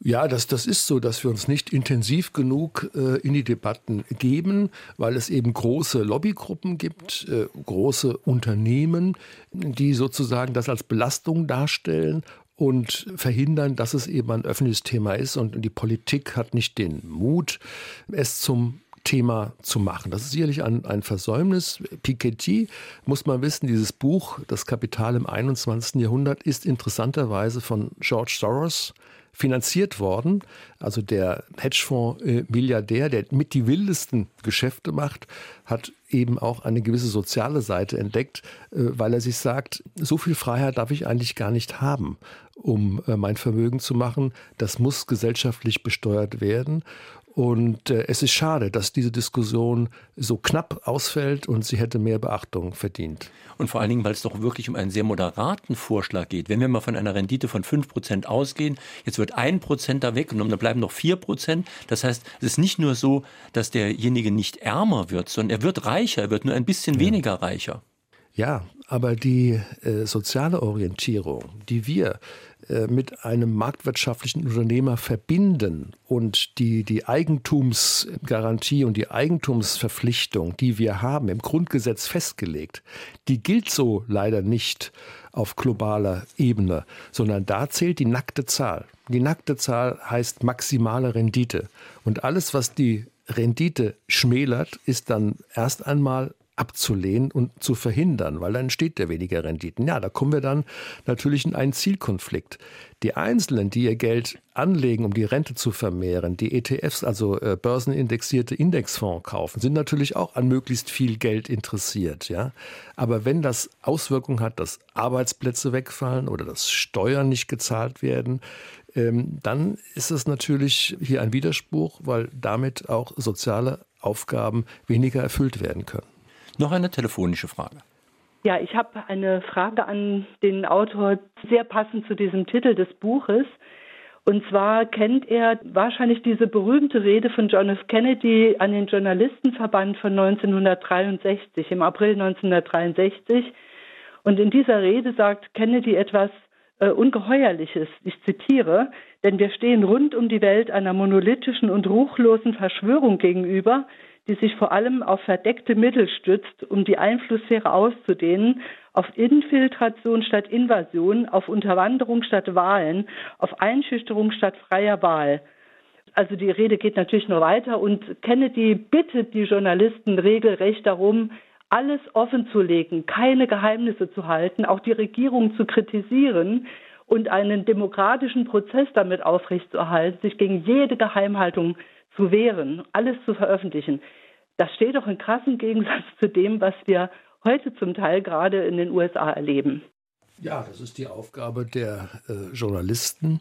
Ja, das, das ist so, dass wir uns nicht intensiv genug äh, in die Debatten geben, weil es eben große Lobbygruppen gibt, äh, große Unternehmen, die sozusagen das als Belastung darstellen und verhindern, dass es eben ein öffentliches Thema ist. Und die Politik hat nicht den Mut, es zum Thema zu machen. Das ist sicherlich ein, ein Versäumnis. Piketty, muss man wissen, dieses Buch, Das Kapital im 21. Jahrhundert, ist interessanterweise von George Soros finanziert worden. Also der Hedgefonds-Milliardär, der mit die wildesten Geschäfte macht, hat eben auch eine gewisse soziale Seite entdeckt, äh, weil er sich sagt, so viel Freiheit darf ich eigentlich gar nicht haben, um äh, mein Vermögen zu machen. Das muss gesellschaftlich besteuert werden. Und äh, es ist schade, dass diese Diskussion so knapp ausfällt und sie hätte mehr Beachtung verdient. Und vor allen Dingen, weil es doch wirklich um einen sehr moderaten Vorschlag geht. Wenn wir mal von einer Rendite von 5% ausgehen, jetzt wird 1% da weggenommen, dann bleiben noch 4%. Das heißt, es ist nicht nur so, dass derjenige nicht ärmer wird, sondern er wird reicher, er wird nur ein bisschen ja. weniger reicher. Ja, aber die äh, soziale Orientierung, die wir mit einem marktwirtschaftlichen Unternehmer verbinden und die, die Eigentumsgarantie und die Eigentumsverpflichtung, die wir haben, im Grundgesetz festgelegt, die gilt so leider nicht auf globaler Ebene, sondern da zählt die nackte Zahl. Die nackte Zahl heißt maximale Rendite. Und alles, was die Rendite schmälert, ist dann erst einmal abzulehnen und zu verhindern, weil dann entsteht der weniger Renditen. Ja, da kommen wir dann natürlich in einen Zielkonflikt. Die Einzelnen, die ihr Geld anlegen, um die Rente zu vermehren, die ETFs, also äh, börsenindexierte Indexfonds kaufen, sind natürlich auch an möglichst viel Geld interessiert. Ja? Aber wenn das Auswirkungen hat, dass Arbeitsplätze wegfallen oder dass Steuern nicht gezahlt werden, ähm, dann ist es natürlich hier ein Widerspruch, weil damit auch soziale Aufgaben weniger erfüllt werden können. Noch eine telefonische Frage. Ja, ich habe eine Frage an den Autor, sehr passend zu diesem Titel des Buches. Und zwar kennt er wahrscheinlich diese berühmte Rede von John F. Kennedy an den Journalistenverband von 1963, im April 1963. Und in dieser Rede sagt Kennedy etwas äh, Ungeheuerliches. Ich zitiere, denn wir stehen rund um die Welt einer monolithischen und ruchlosen Verschwörung gegenüber, die sich vor allem auf verdeckte Mittel stützt, um die Einflusssphäre auszudehnen, auf Infiltration statt Invasion, auf Unterwanderung statt Wahlen, auf Einschüchterung statt freier Wahl. Also die Rede geht natürlich nur weiter und Kennedy bittet die Journalisten regelrecht darum, alles offenzulegen, keine Geheimnisse zu halten, auch die Regierung zu kritisieren und einen demokratischen Prozess damit aufrechtzuerhalten, sich gegen jede Geheimhaltung zu wehren, alles zu veröffentlichen. Das steht doch in krassem Gegensatz zu dem, was wir heute zum Teil gerade in den USA erleben. Ja, das ist die Aufgabe der äh, Journalisten,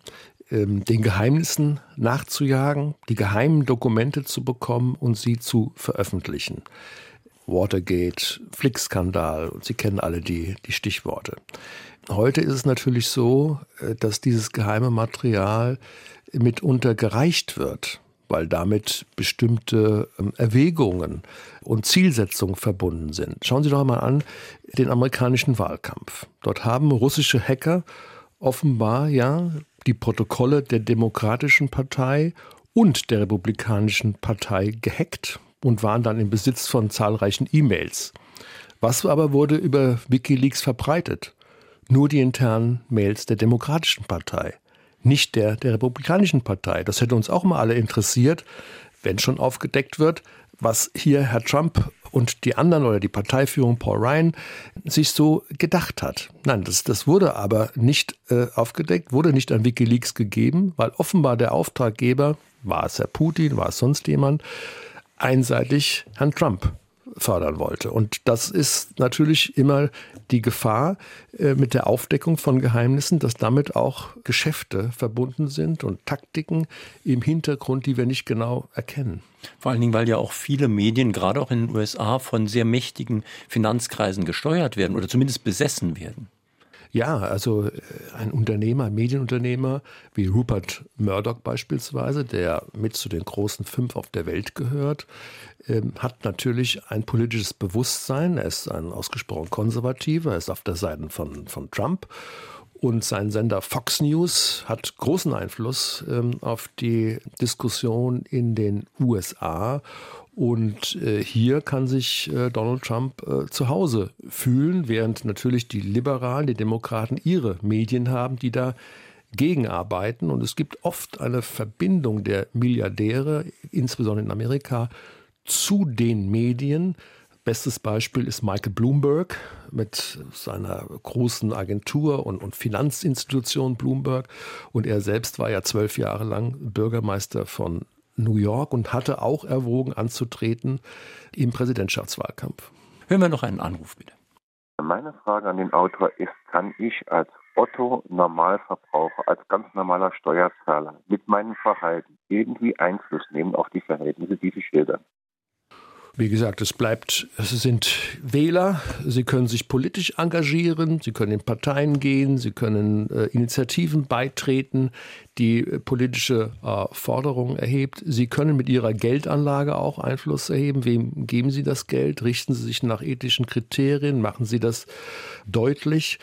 ähm, den Geheimnissen nachzujagen, die geheimen Dokumente zu bekommen und sie zu veröffentlichen. Watergate, Flick-Skandal, Sie kennen alle die, die Stichworte. Heute ist es natürlich so, äh, dass dieses geheime Material mitunter gereicht wird weil damit bestimmte ähm, Erwägungen und Zielsetzungen verbunden sind. Schauen Sie doch mal an den amerikanischen Wahlkampf. Dort haben russische Hacker offenbar ja die Protokolle der Demokratischen Partei und der Republikanischen Partei gehackt und waren dann im Besitz von zahlreichen E-Mails. Was aber wurde über Wikileaks verbreitet? Nur die internen Mails der Demokratischen Partei nicht der der Republikanischen Partei. Das hätte uns auch mal alle interessiert, wenn schon aufgedeckt wird, was hier Herr Trump und die anderen oder die Parteiführung Paul Ryan sich so gedacht hat. Nein, das, das wurde aber nicht äh, aufgedeckt, wurde nicht an Wikileaks gegeben, weil offenbar der Auftraggeber, war es Herr Putin, war es sonst jemand, einseitig Herrn Trump fördern wollte. Und das ist natürlich immer die Gefahr äh, mit der Aufdeckung von Geheimnissen, dass damit auch Geschäfte verbunden sind und Taktiken im Hintergrund, die wir nicht genau erkennen. Vor allen Dingen, weil ja auch viele Medien, gerade auch in den USA, von sehr mächtigen Finanzkreisen gesteuert werden oder zumindest besessen werden. Ja, also äh, ein Unternehmer, ein Medienunternehmer wie Rupert Murdoch beispielsweise, der mit zu den großen fünf auf der Welt gehört, ähm, hat natürlich ein politisches Bewusstsein. Er ist ein ausgesprochen konservativer, er ist auf der Seite von, von Trump. Und sein Sender Fox News hat großen Einfluss ähm, auf die Diskussion in den USA. Und äh, hier kann sich äh, Donald Trump äh, zu Hause fühlen, während natürlich die Liberalen, die Demokraten ihre Medien haben, die da gegenarbeiten. Und es gibt oft eine Verbindung der Milliardäre, insbesondere in Amerika, zu den Medien. Bestes Beispiel ist Michael Bloomberg mit seiner großen Agentur und, und, Finanzinstitution Bloomberg. Und er selbst war ja zwölf Jahre lang Bürgermeister von New York und hatte auch erwogen anzutreten im Präsidentschaftswahlkampf. Hören wir noch einen Anruf bitte. Meine Frage an den Autor ist, kann ich als Otto Normalverbraucher, als ganz normaler Steuerzahler mit meinem Verhalten irgendwie Einfluss nehmen auf die Verhältnisse, die Sie schildern? Wie gesagt, es bleibt, es sind Wähler, sie können sich politisch engagieren, sie können in Parteien gehen, sie können äh, Initiativen beitreten, die äh, politische äh, Forderungen erhebt. Sie können mit ihrer Geldanlage auch Einfluss erheben. Wem geben sie das Geld? Richten sie sich nach ethischen Kriterien? Machen sie das deutlich?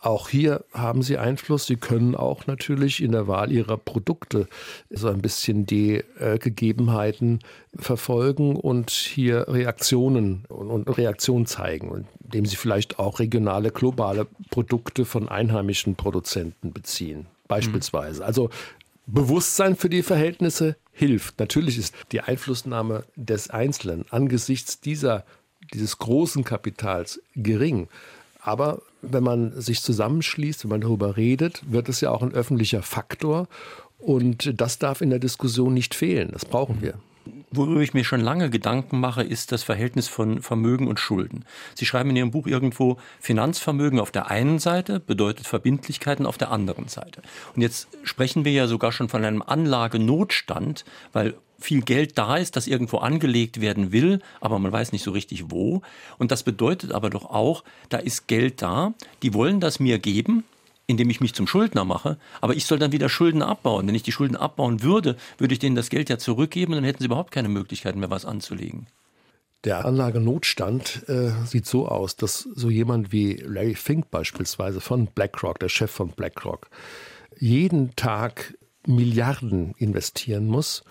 Auch hier haben Sie Einfluss. Sie können auch natürlich in der Wahl Ihrer Produkte so ein bisschen die äh, Gegebenheiten verfolgen und hier Reaktionen und, und Reaktionen zeigen, indem Sie vielleicht auch regionale, globale Produkte von einheimischen Produzenten beziehen, beispielsweise. Mhm. Also Bewusstsein für die Verhältnisse hilft. Natürlich ist die Einflussnahme des Einzelnen angesichts dieser, dieses großen Kapitals gering. Aber wenn man sich zusammenschließt, wenn man darüber redet, wird es ja auch ein öffentlicher Faktor. Und das darf in der Diskussion nicht fehlen. Das brauchen wir. Worüber ich mir schon lange Gedanken mache, ist das Verhältnis von Vermögen und Schulden. Sie schreiben in Ihrem Buch irgendwo, Finanzvermögen auf der einen Seite bedeutet Verbindlichkeiten auf der anderen Seite. Und jetzt sprechen wir ja sogar schon von einem Anlagenotstand, weil viel Geld da ist, das irgendwo angelegt werden will, aber man weiß nicht so richtig wo. Und das bedeutet aber doch auch, da ist Geld da, die wollen das mir geben, indem ich mich zum Schuldner mache, aber ich soll dann wieder Schulden abbauen. Wenn ich die Schulden abbauen würde, würde ich denen das Geld ja zurückgeben und dann hätten sie überhaupt keine Möglichkeiten mehr, was anzulegen. Der Anlagenotstand äh, sieht so aus, dass so jemand wie Larry Fink beispielsweise von BlackRock, der Chef von BlackRock, jeden Tag Milliarden investieren muss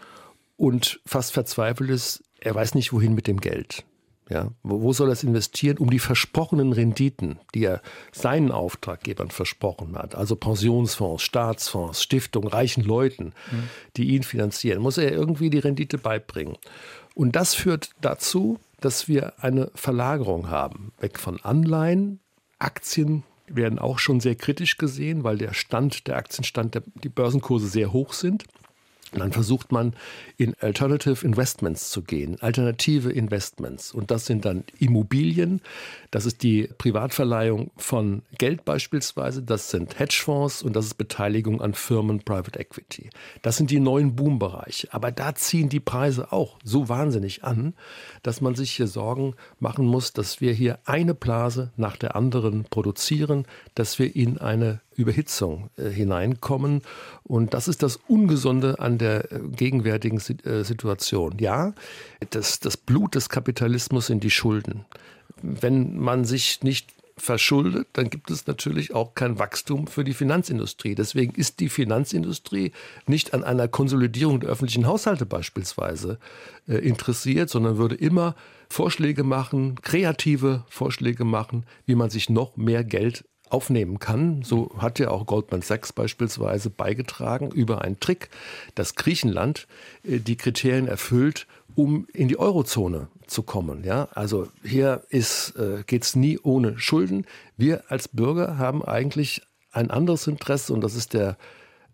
und fast verzweifelt ist, er weiß nicht, wohin mit dem Geld. Ja, wo, soll er es investieren, um die versprochenen Renditen, die er seinen Auftraggebern versprochen hat, also Pensionsfonds, Staatsfonds, Stiftungen, reichen Leuten, mhm. die ihn finanzieren, muss er irgendwie die Rendite beibringen. Und das führt dazu, dass wir eine Verlagerung haben, weg von Anleihen, Aktien werden auch schon sehr kritisch gesehen, weil der Stand, der Aktienstand, der, die Börsenkurse sehr hoch sind. Und dann versucht man in Alternative Investments zu gehen, alternative Investments. Und das sind dann Immobilien, das ist die Privatverleihung von Geld beispielsweise, das sind Hedgefonds und das ist Beteiligung an Firmen Private Equity. Das sind die neuen Boombereiche. Aber da ziehen die Preise auch so wahnsinnig an, dass man sich hier Sorgen machen muss, dass wir hier eine Blase nach der anderen produzieren, dass wir in eine Überhitzung äh, hineinkommen. Und das ist das Ungesunde an der äh, gegenwärtigen äh, Situation. Ja, das, das Blut des Kapitalismus sind die Schulden. Wenn man sich nicht verschuldet, dann gibt es natürlich auch kein Wachstum für die Finanzindustrie. Deswegen ist die Finanzindustrie nicht an einer Konsolidierung der öffentlichen Haushalte beispielsweise interessiert, sondern würde immer Vorschläge machen, kreative Vorschläge machen, wie man sich noch mehr Geld aufnehmen kann. So hat ja auch Goldman Sachs beispielsweise beigetragen über einen Trick, dass Griechenland äh, die Kriterien erfüllt, um in die Eurozone zu kommen. Ja, also hier ist äh, geht's nie ohne Schulden. Wir als Bürger haben eigentlich ein anderes Interesse und das ist der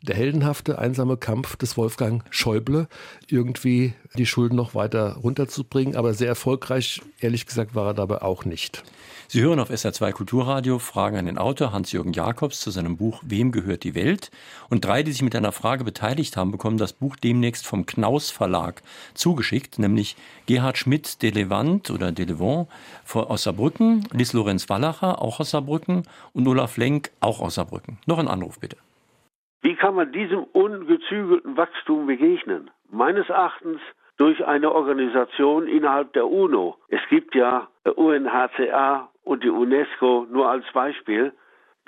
der heldenhafte, einsame Kampf des Wolfgang Schäuble, irgendwie die Schulden noch weiter runterzubringen. Aber sehr erfolgreich, ehrlich gesagt, war er dabei auch nicht. Sie hören auf SR2 Kulturradio Fragen an den Autor Hans-Jürgen Jakobs zu seinem Buch Wem gehört die Welt? Und drei, die sich mit einer Frage beteiligt haben, bekommen das Buch demnächst vom Knaus Verlag zugeschickt, nämlich Gerhard Schmidt de Levant oder de Levant aus Saarbrücken, Liz Lorenz Wallacher auch aus Saarbrücken und Olaf Lenk auch aus Saarbrücken. Noch ein Anruf bitte. Wie kann man diesem ungezügelten Wachstum begegnen? Meines Erachtens durch eine Organisation innerhalb der UNO. Es gibt ja UNHCR und die UNESCO nur als Beispiel,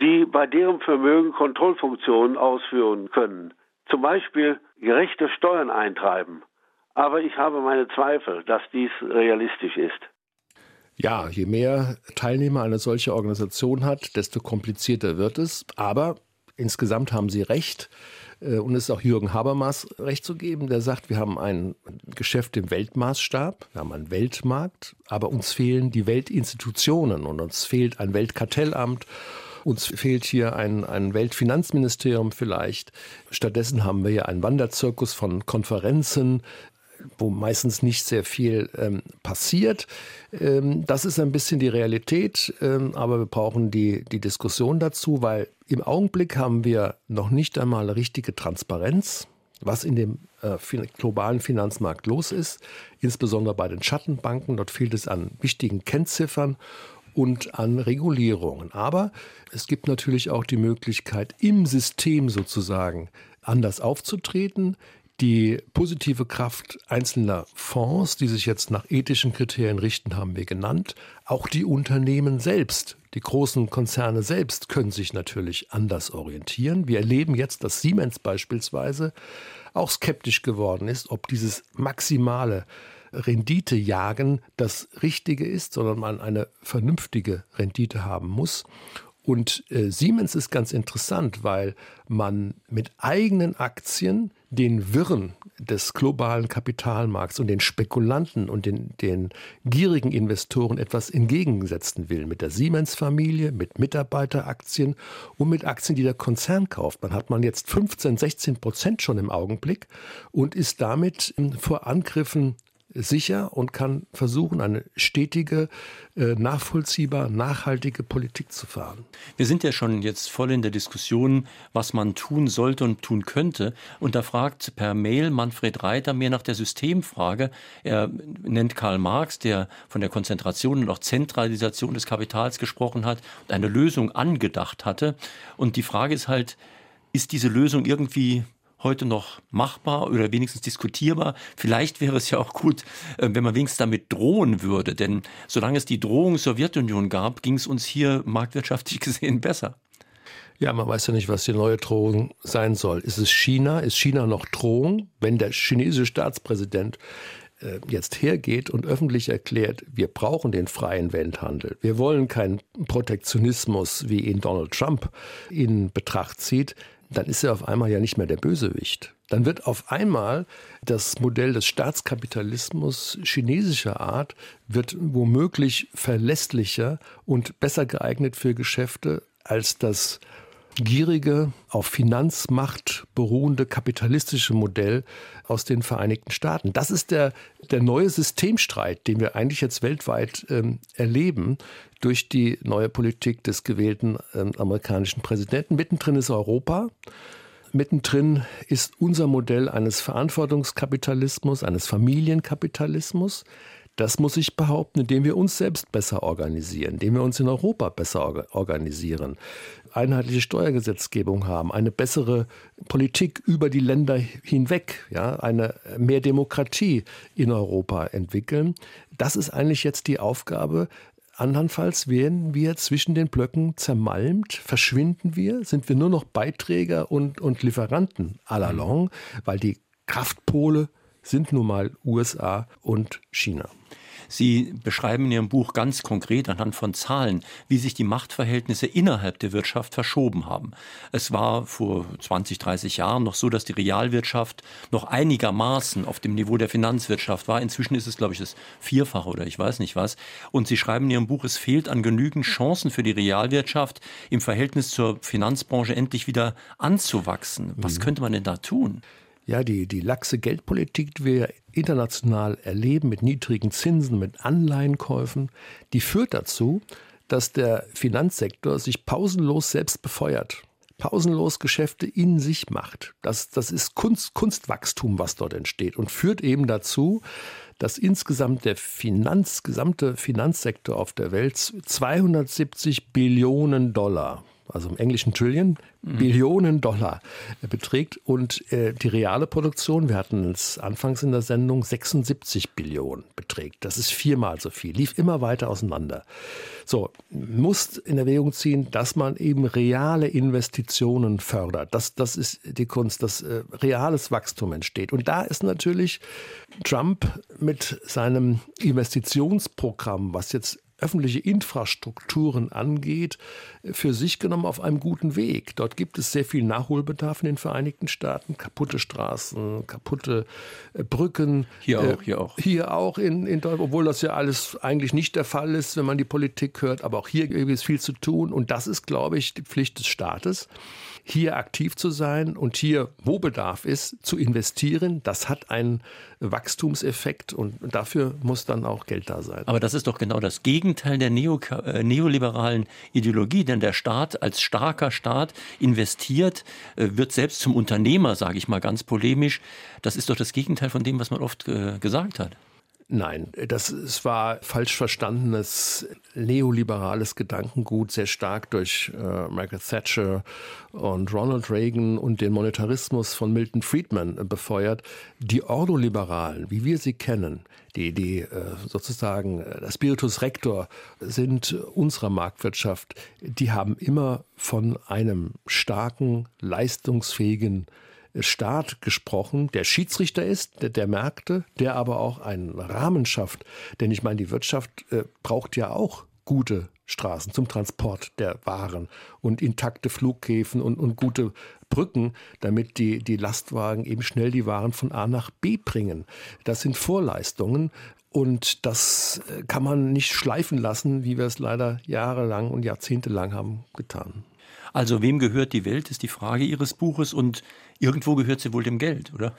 die bei deren Vermögen Kontrollfunktionen ausführen können. Zum Beispiel gerechte Steuern eintreiben. Aber ich habe meine Zweifel, dass dies realistisch ist. Ja, je mehr Teilnehmer eine solche Organisation hat, desto komplizierter wird es. Aber insgesamt haben Sie recht. Äh, und es ist auch Jürgen Habermas recht zu geben, der sagt, wir haben ein Geschäft im Weltmaßstab, wir haben einen Weltmarkt, aber uns fehlen die Weltinstitutionen und uns fehlt ein Weltkartellamt. Uns fehlt hier ein, ein Weltfinanzministerium vielleicht. Stattdessen haben wir hier einen Wanderzirkus von Konferenzen, wo meistens nicht sehr viel ähm, passiert. Ähm, das ist ein bisschen die Realität, ähm, aber wir brauchen die, die Diskussion dazu, weil im Augenblick haben wir noch nicht einmal richtige Transparenz, was in dem äh, globalen Finanzmarkt los ist, insbesondere bei den Schattenbanken. Dort fehlt es an wichtigen Kennziffern und an Regulierungen. Aber es gibt natürlich auch die Möglichkeit, im System sozusagen anders aufzutreten, die positive Kraft einzelner Fonds, die sich jetzt nach ethischen Kriterien richten, haben wir genannt. Auch die Unternehmen selbst, die großen Konzerne selbst können sich natürlich anders orientieren. Wir erleben jetzt, dass Siemens beispielsweise auch skeptisch geworden ist, ob dieses maximale Renditejagen das Richtige ist, sondern man eine vernünftige Rendite haben muss. Und äh, Siemens ist ganz interessant, weil man mit eigenen Aktien den Wirren des globalen Kapitalmarkts und den Spekulanten und den, den gierigen Investoren etwas entgegensetzen will. Mit der Siemens-Familie, mit Mitarbeiteraktien und mit Aktien, die der Konzern kauft. Man hat man jetzt 15, 16 Prozent schon im Augenblick und ist damit vor Angriffen sicher und kann versuchen, eine stetige, äh, nachvollziehbar, nachhaltige Politik zu fahren. Wir sind ja schon jetzt voll in der Diskussion, was man tun sollte und tun könnte. Und da fragt per Mail Manfred Reiter mehr nach der Systemfrage. Er nennt Karl Marx, der von der Konzentration und auch Zentralisation des Kapitals gesprochen hat und eine Lösung angedacht hatte. Und die Frage ist halt, ist diese Lösung irgendwie heute noch machbar oder wenigstens diskutierbar. Vielleicht wäre es ja auch gut, äh, wenn man wenigstens damit drohen würde, denn solange es die Drohung Sowjetunion gab, ging es uns hier marktwirtschaftlich [laughs] gesehen besser. Ja, man weiß ja nicht, was die neue Drohung sein soll. Ist es China? Ist China noch Drohung? Wenn der chinesische Staatspräsident äh, jetzt hergeht und öffentlich erklärt, wir brauchen den freien Welthandel, wir wollen keinen Protektionismus, wie ihn Donald Trump in Betracht zieht, dann ist er auf einmal ja nicht mehr der Bösewicht. Dann wird auf einmal das Modell des Staatskapitalismus chinesischer Art wird womöglich verlässlicher und besser geeignet für Geschäfte als das gierige, auf Finanzmacht beruhende kapitalistische Modell aus den Vereinigten Staaten. Das ist der, der neue Systemstreit, den wir eigentlich jetzt weltweit ähm, erleben durch die neue Politik des gewählten ähm, amerikanischen Präsidenten. Mittendrin ist Europa. Mittendrin ist unser Modell eines Verantwortungskapitalismus, eines Familienkapitalismus. Das muss ich behaupten, indem wir uns selbst besser organisieren, indem wir uns in Europa besser organisieren, einheitliche Steuergesetzgebung haben, eine bessere Politik über die Länder hinweg, ja, eine mehr Demokratie in Europa entwickeln. Das ist eigentlich jetzt die Aufgabe. Andernfalls werden wir zwischen den Blöcken zermalmt, verschwinden wir, sind wir nur noch Beiträger und, und Lieferanten à la longue, weil die Kraftpole sind nun mal USA und China. Sie beschreiben in Ihrem Buch ganz konkret anhand von Zahlen, wie sich die Machtverhältnisse innerhalb der Wirtschaft verschoben haben. Es war vor 20, 30 Jahren noch so, dass die Realwirtschaft noch einigermaßen auf dem Niveau der Finanzwirtschaft war. Inzwischen ist es, glaube ich, das Vierfache oder ich weiß nicht was. Und Sie schreiben in Ihrem Buch, es fehlt an genügend Chancen für die Realwirtschaft im Verhältnis zur Finanzbranche endlich wieder anzuwachsen. Was mhm. könnte man denn da tun? Ja, die, die laxe Geldpolitik, die wir international erleben, mit niedrigen Zinsen, mit Anleihenkäufen, die führt dazu, dass der Finanzsektor sich pausenlos selbst befeuert pausenlos Geschäfte in sich macht. Das, das ist Kunst, Kunstwachstum, was dort entsteht und führt eben dazu, dass insgesamt der Finanz, gesamte Finanzsektor auf der Welt 270 Billionen Dollar also im englischen Trillion, mhm. Billionen Dollar beträgt. Und äh, die reale Produktion, wir hatten es anfangs in der Sendung, 76 Billionen beträgt. Das ist viermal so viel, lief immer weiter auseinander. So, muss in Erwägung ziehen, dass man eben reale Investitionen fördert. Das, das ist die Kunst, dass äh, reales Wachstum entsteht. Und da ist natürlich Trump mit seinem Investitionsprogramm, was jetzt öffentliche Infrastrukturen angeht, für sich genommen auf einem guten Weg. Dort gibt es sehr viel Nachholbedarf in den Vereinigten Staaten. Kaputte Straßen, kaputte äh, Brücken. Hier auch, hier auch. Hier auch in, in Deutschland, obwohl das ja alles eigentlich nicht der Fall ist, wenn man die Politik hört. Aber auch hier gibt es viel zu tun. Und das ist, glaube ich, die Pflicht des Staates hier aktiv zu sein und hier, wo Bedarf ist, zu investieren. Das hat einen Wachstumseffekt und dafür muss dann auch Geld da sein. Aber das ist doch genau das Gegenteil der Neo äh, neoliberalen Ideologie, denn der Staat als starker Staat investiert, äh, wird selbst zum Unternehmer, sage ich mal ganz polemisch. Das ist doch das Gegenteil von dem, was man oft äh, gesagt hat. Nein, das es war falsch verstandenes neoliberales Gedankengut, sehr stark durch äh, Margaret Thatcher und Ronald Reagan und den Monetarismus von Milton Friedman befeuert. Die Ordoliberalen, wie wir sie kennen, die, die äh, sozusagen äh, der Spiritus Rector sind unserer Marktwirtschaft, die haben immer von einem starken, leistungsfähigen Staat gesprochen, der Schiedsrichter ist, der, der Märkte, der aber auch einen Rahmen schafft. Denn ich meine, die Wirtschaft äh, braucht ja auch gute Straßen zum Transport der Waren und intakte Flughäfen und, und gute Brücken, damit die, die Lastwagen eben schnell die Waren von A nach B bringen. Das sind Vorleistungen. Und das äh, kann man nicht schleifen lassen, wie wir es leider jahrelang und jahrzehntelang haben getan. Also wem gehört die Welt, ist die Frage Ihres Buches und irgendwo gehört sie wohl dem Geld, oder?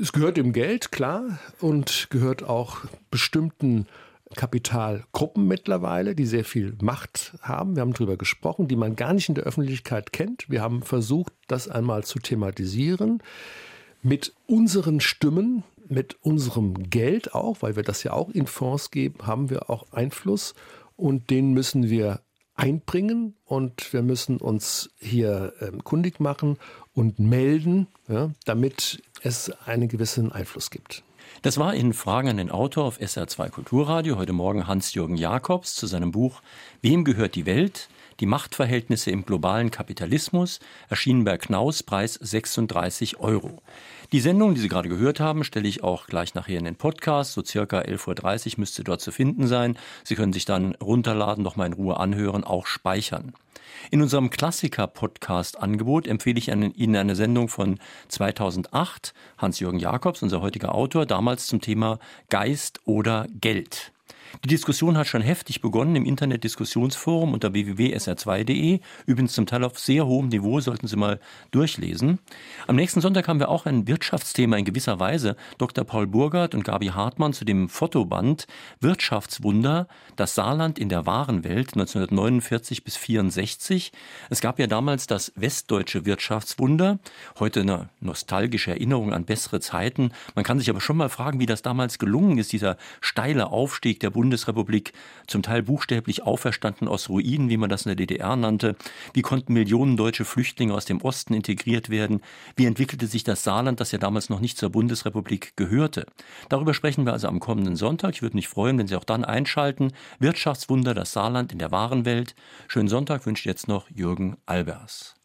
Es gehört dem Geld, klar, und gehört auch bestimmten Kapitalgruppen mittlerweile, die sehr viel Macht haben. Wir haben darüber gesprochen, die man gar nicht in der Öffentlichkeit kennt. Wir haben versucht, das einmal zu thematisieren. Mit unseren Stimmen, mit unserem Geld auch, weil wir das ja auch in Fonds geben, haben wir auch Einfluss und den müssen wir einbringen und wir müssen uns hier ähm, kundig machen und melden, ja, damit es einen gewissen Einfluss gibt. Das war in Fragen an den Autor auf SR2 Kulturradio heute Morgen Hans-Jürgen Jakobs zu seinem Buch Wem gehört die Welt? Die Machtverhältnisse im globalen Kapitalismus, erschienen bei Knaus, Preis 36 Euro. Die Sendung, die Sie gerade gehört haben, stelle ich auch gleich nachher in den Podcast. So circa 11.30 Uhr müsste dort zu finden sein. Sie können sich dann runterladen, noch mal in Ruhe anhören, auch speichern. In unserem Klassiker-Podcast-Angebot empfehle ich Ihnen eine Sendung von 2008. Hans-Jürgen Jakobs, unser heutiger Autor, damals zum Thema Geist oder Geld. Die Diskussion hat schon heftig begonnen im Internet-Diskussionsforum unter www.sr2.de. Übrigens zum Teil auf sehr hohem Niveau, sollten Sie mal durchlesen. Am nächsten Sonntag haben wir auch ein Wirtschaftsthema in gewisser Weise. Dr. Paul Burgert und Gabi Hartmann zu dem Fotoband Wirtschaftswunder, das Saarland in der wahren Welt 1949 bis 64. Es gab ja damals das westdeutsche Wirtschaftswunder. Heute eine nostalgische Erinnerung an bessere Zeiten. Man kann sich aber schon mal fragen, wie das damals gelungen ist, dieser steile Aufstieg der Bundesrepublik, zum Teil buchstäblich auferstanden aus Ruinen, wie man das in der DDR nannte. Wie konnten Millionen deutsche Flüchtlinge aus dem Osten integriert werden? Wie entwickelte sich das Saarland, das ja damals noch nicht zur Bundesrepublik gehörte? Darüber sprechen wir also am kommenden Sonntag. Ich würde mich freuen, wenn Sie auch dann einschalten. Wirtschaftswunder, das Saarland in der wahren Welt. Schönen Sonntag wünscht jetzt noch Jürgen Albers.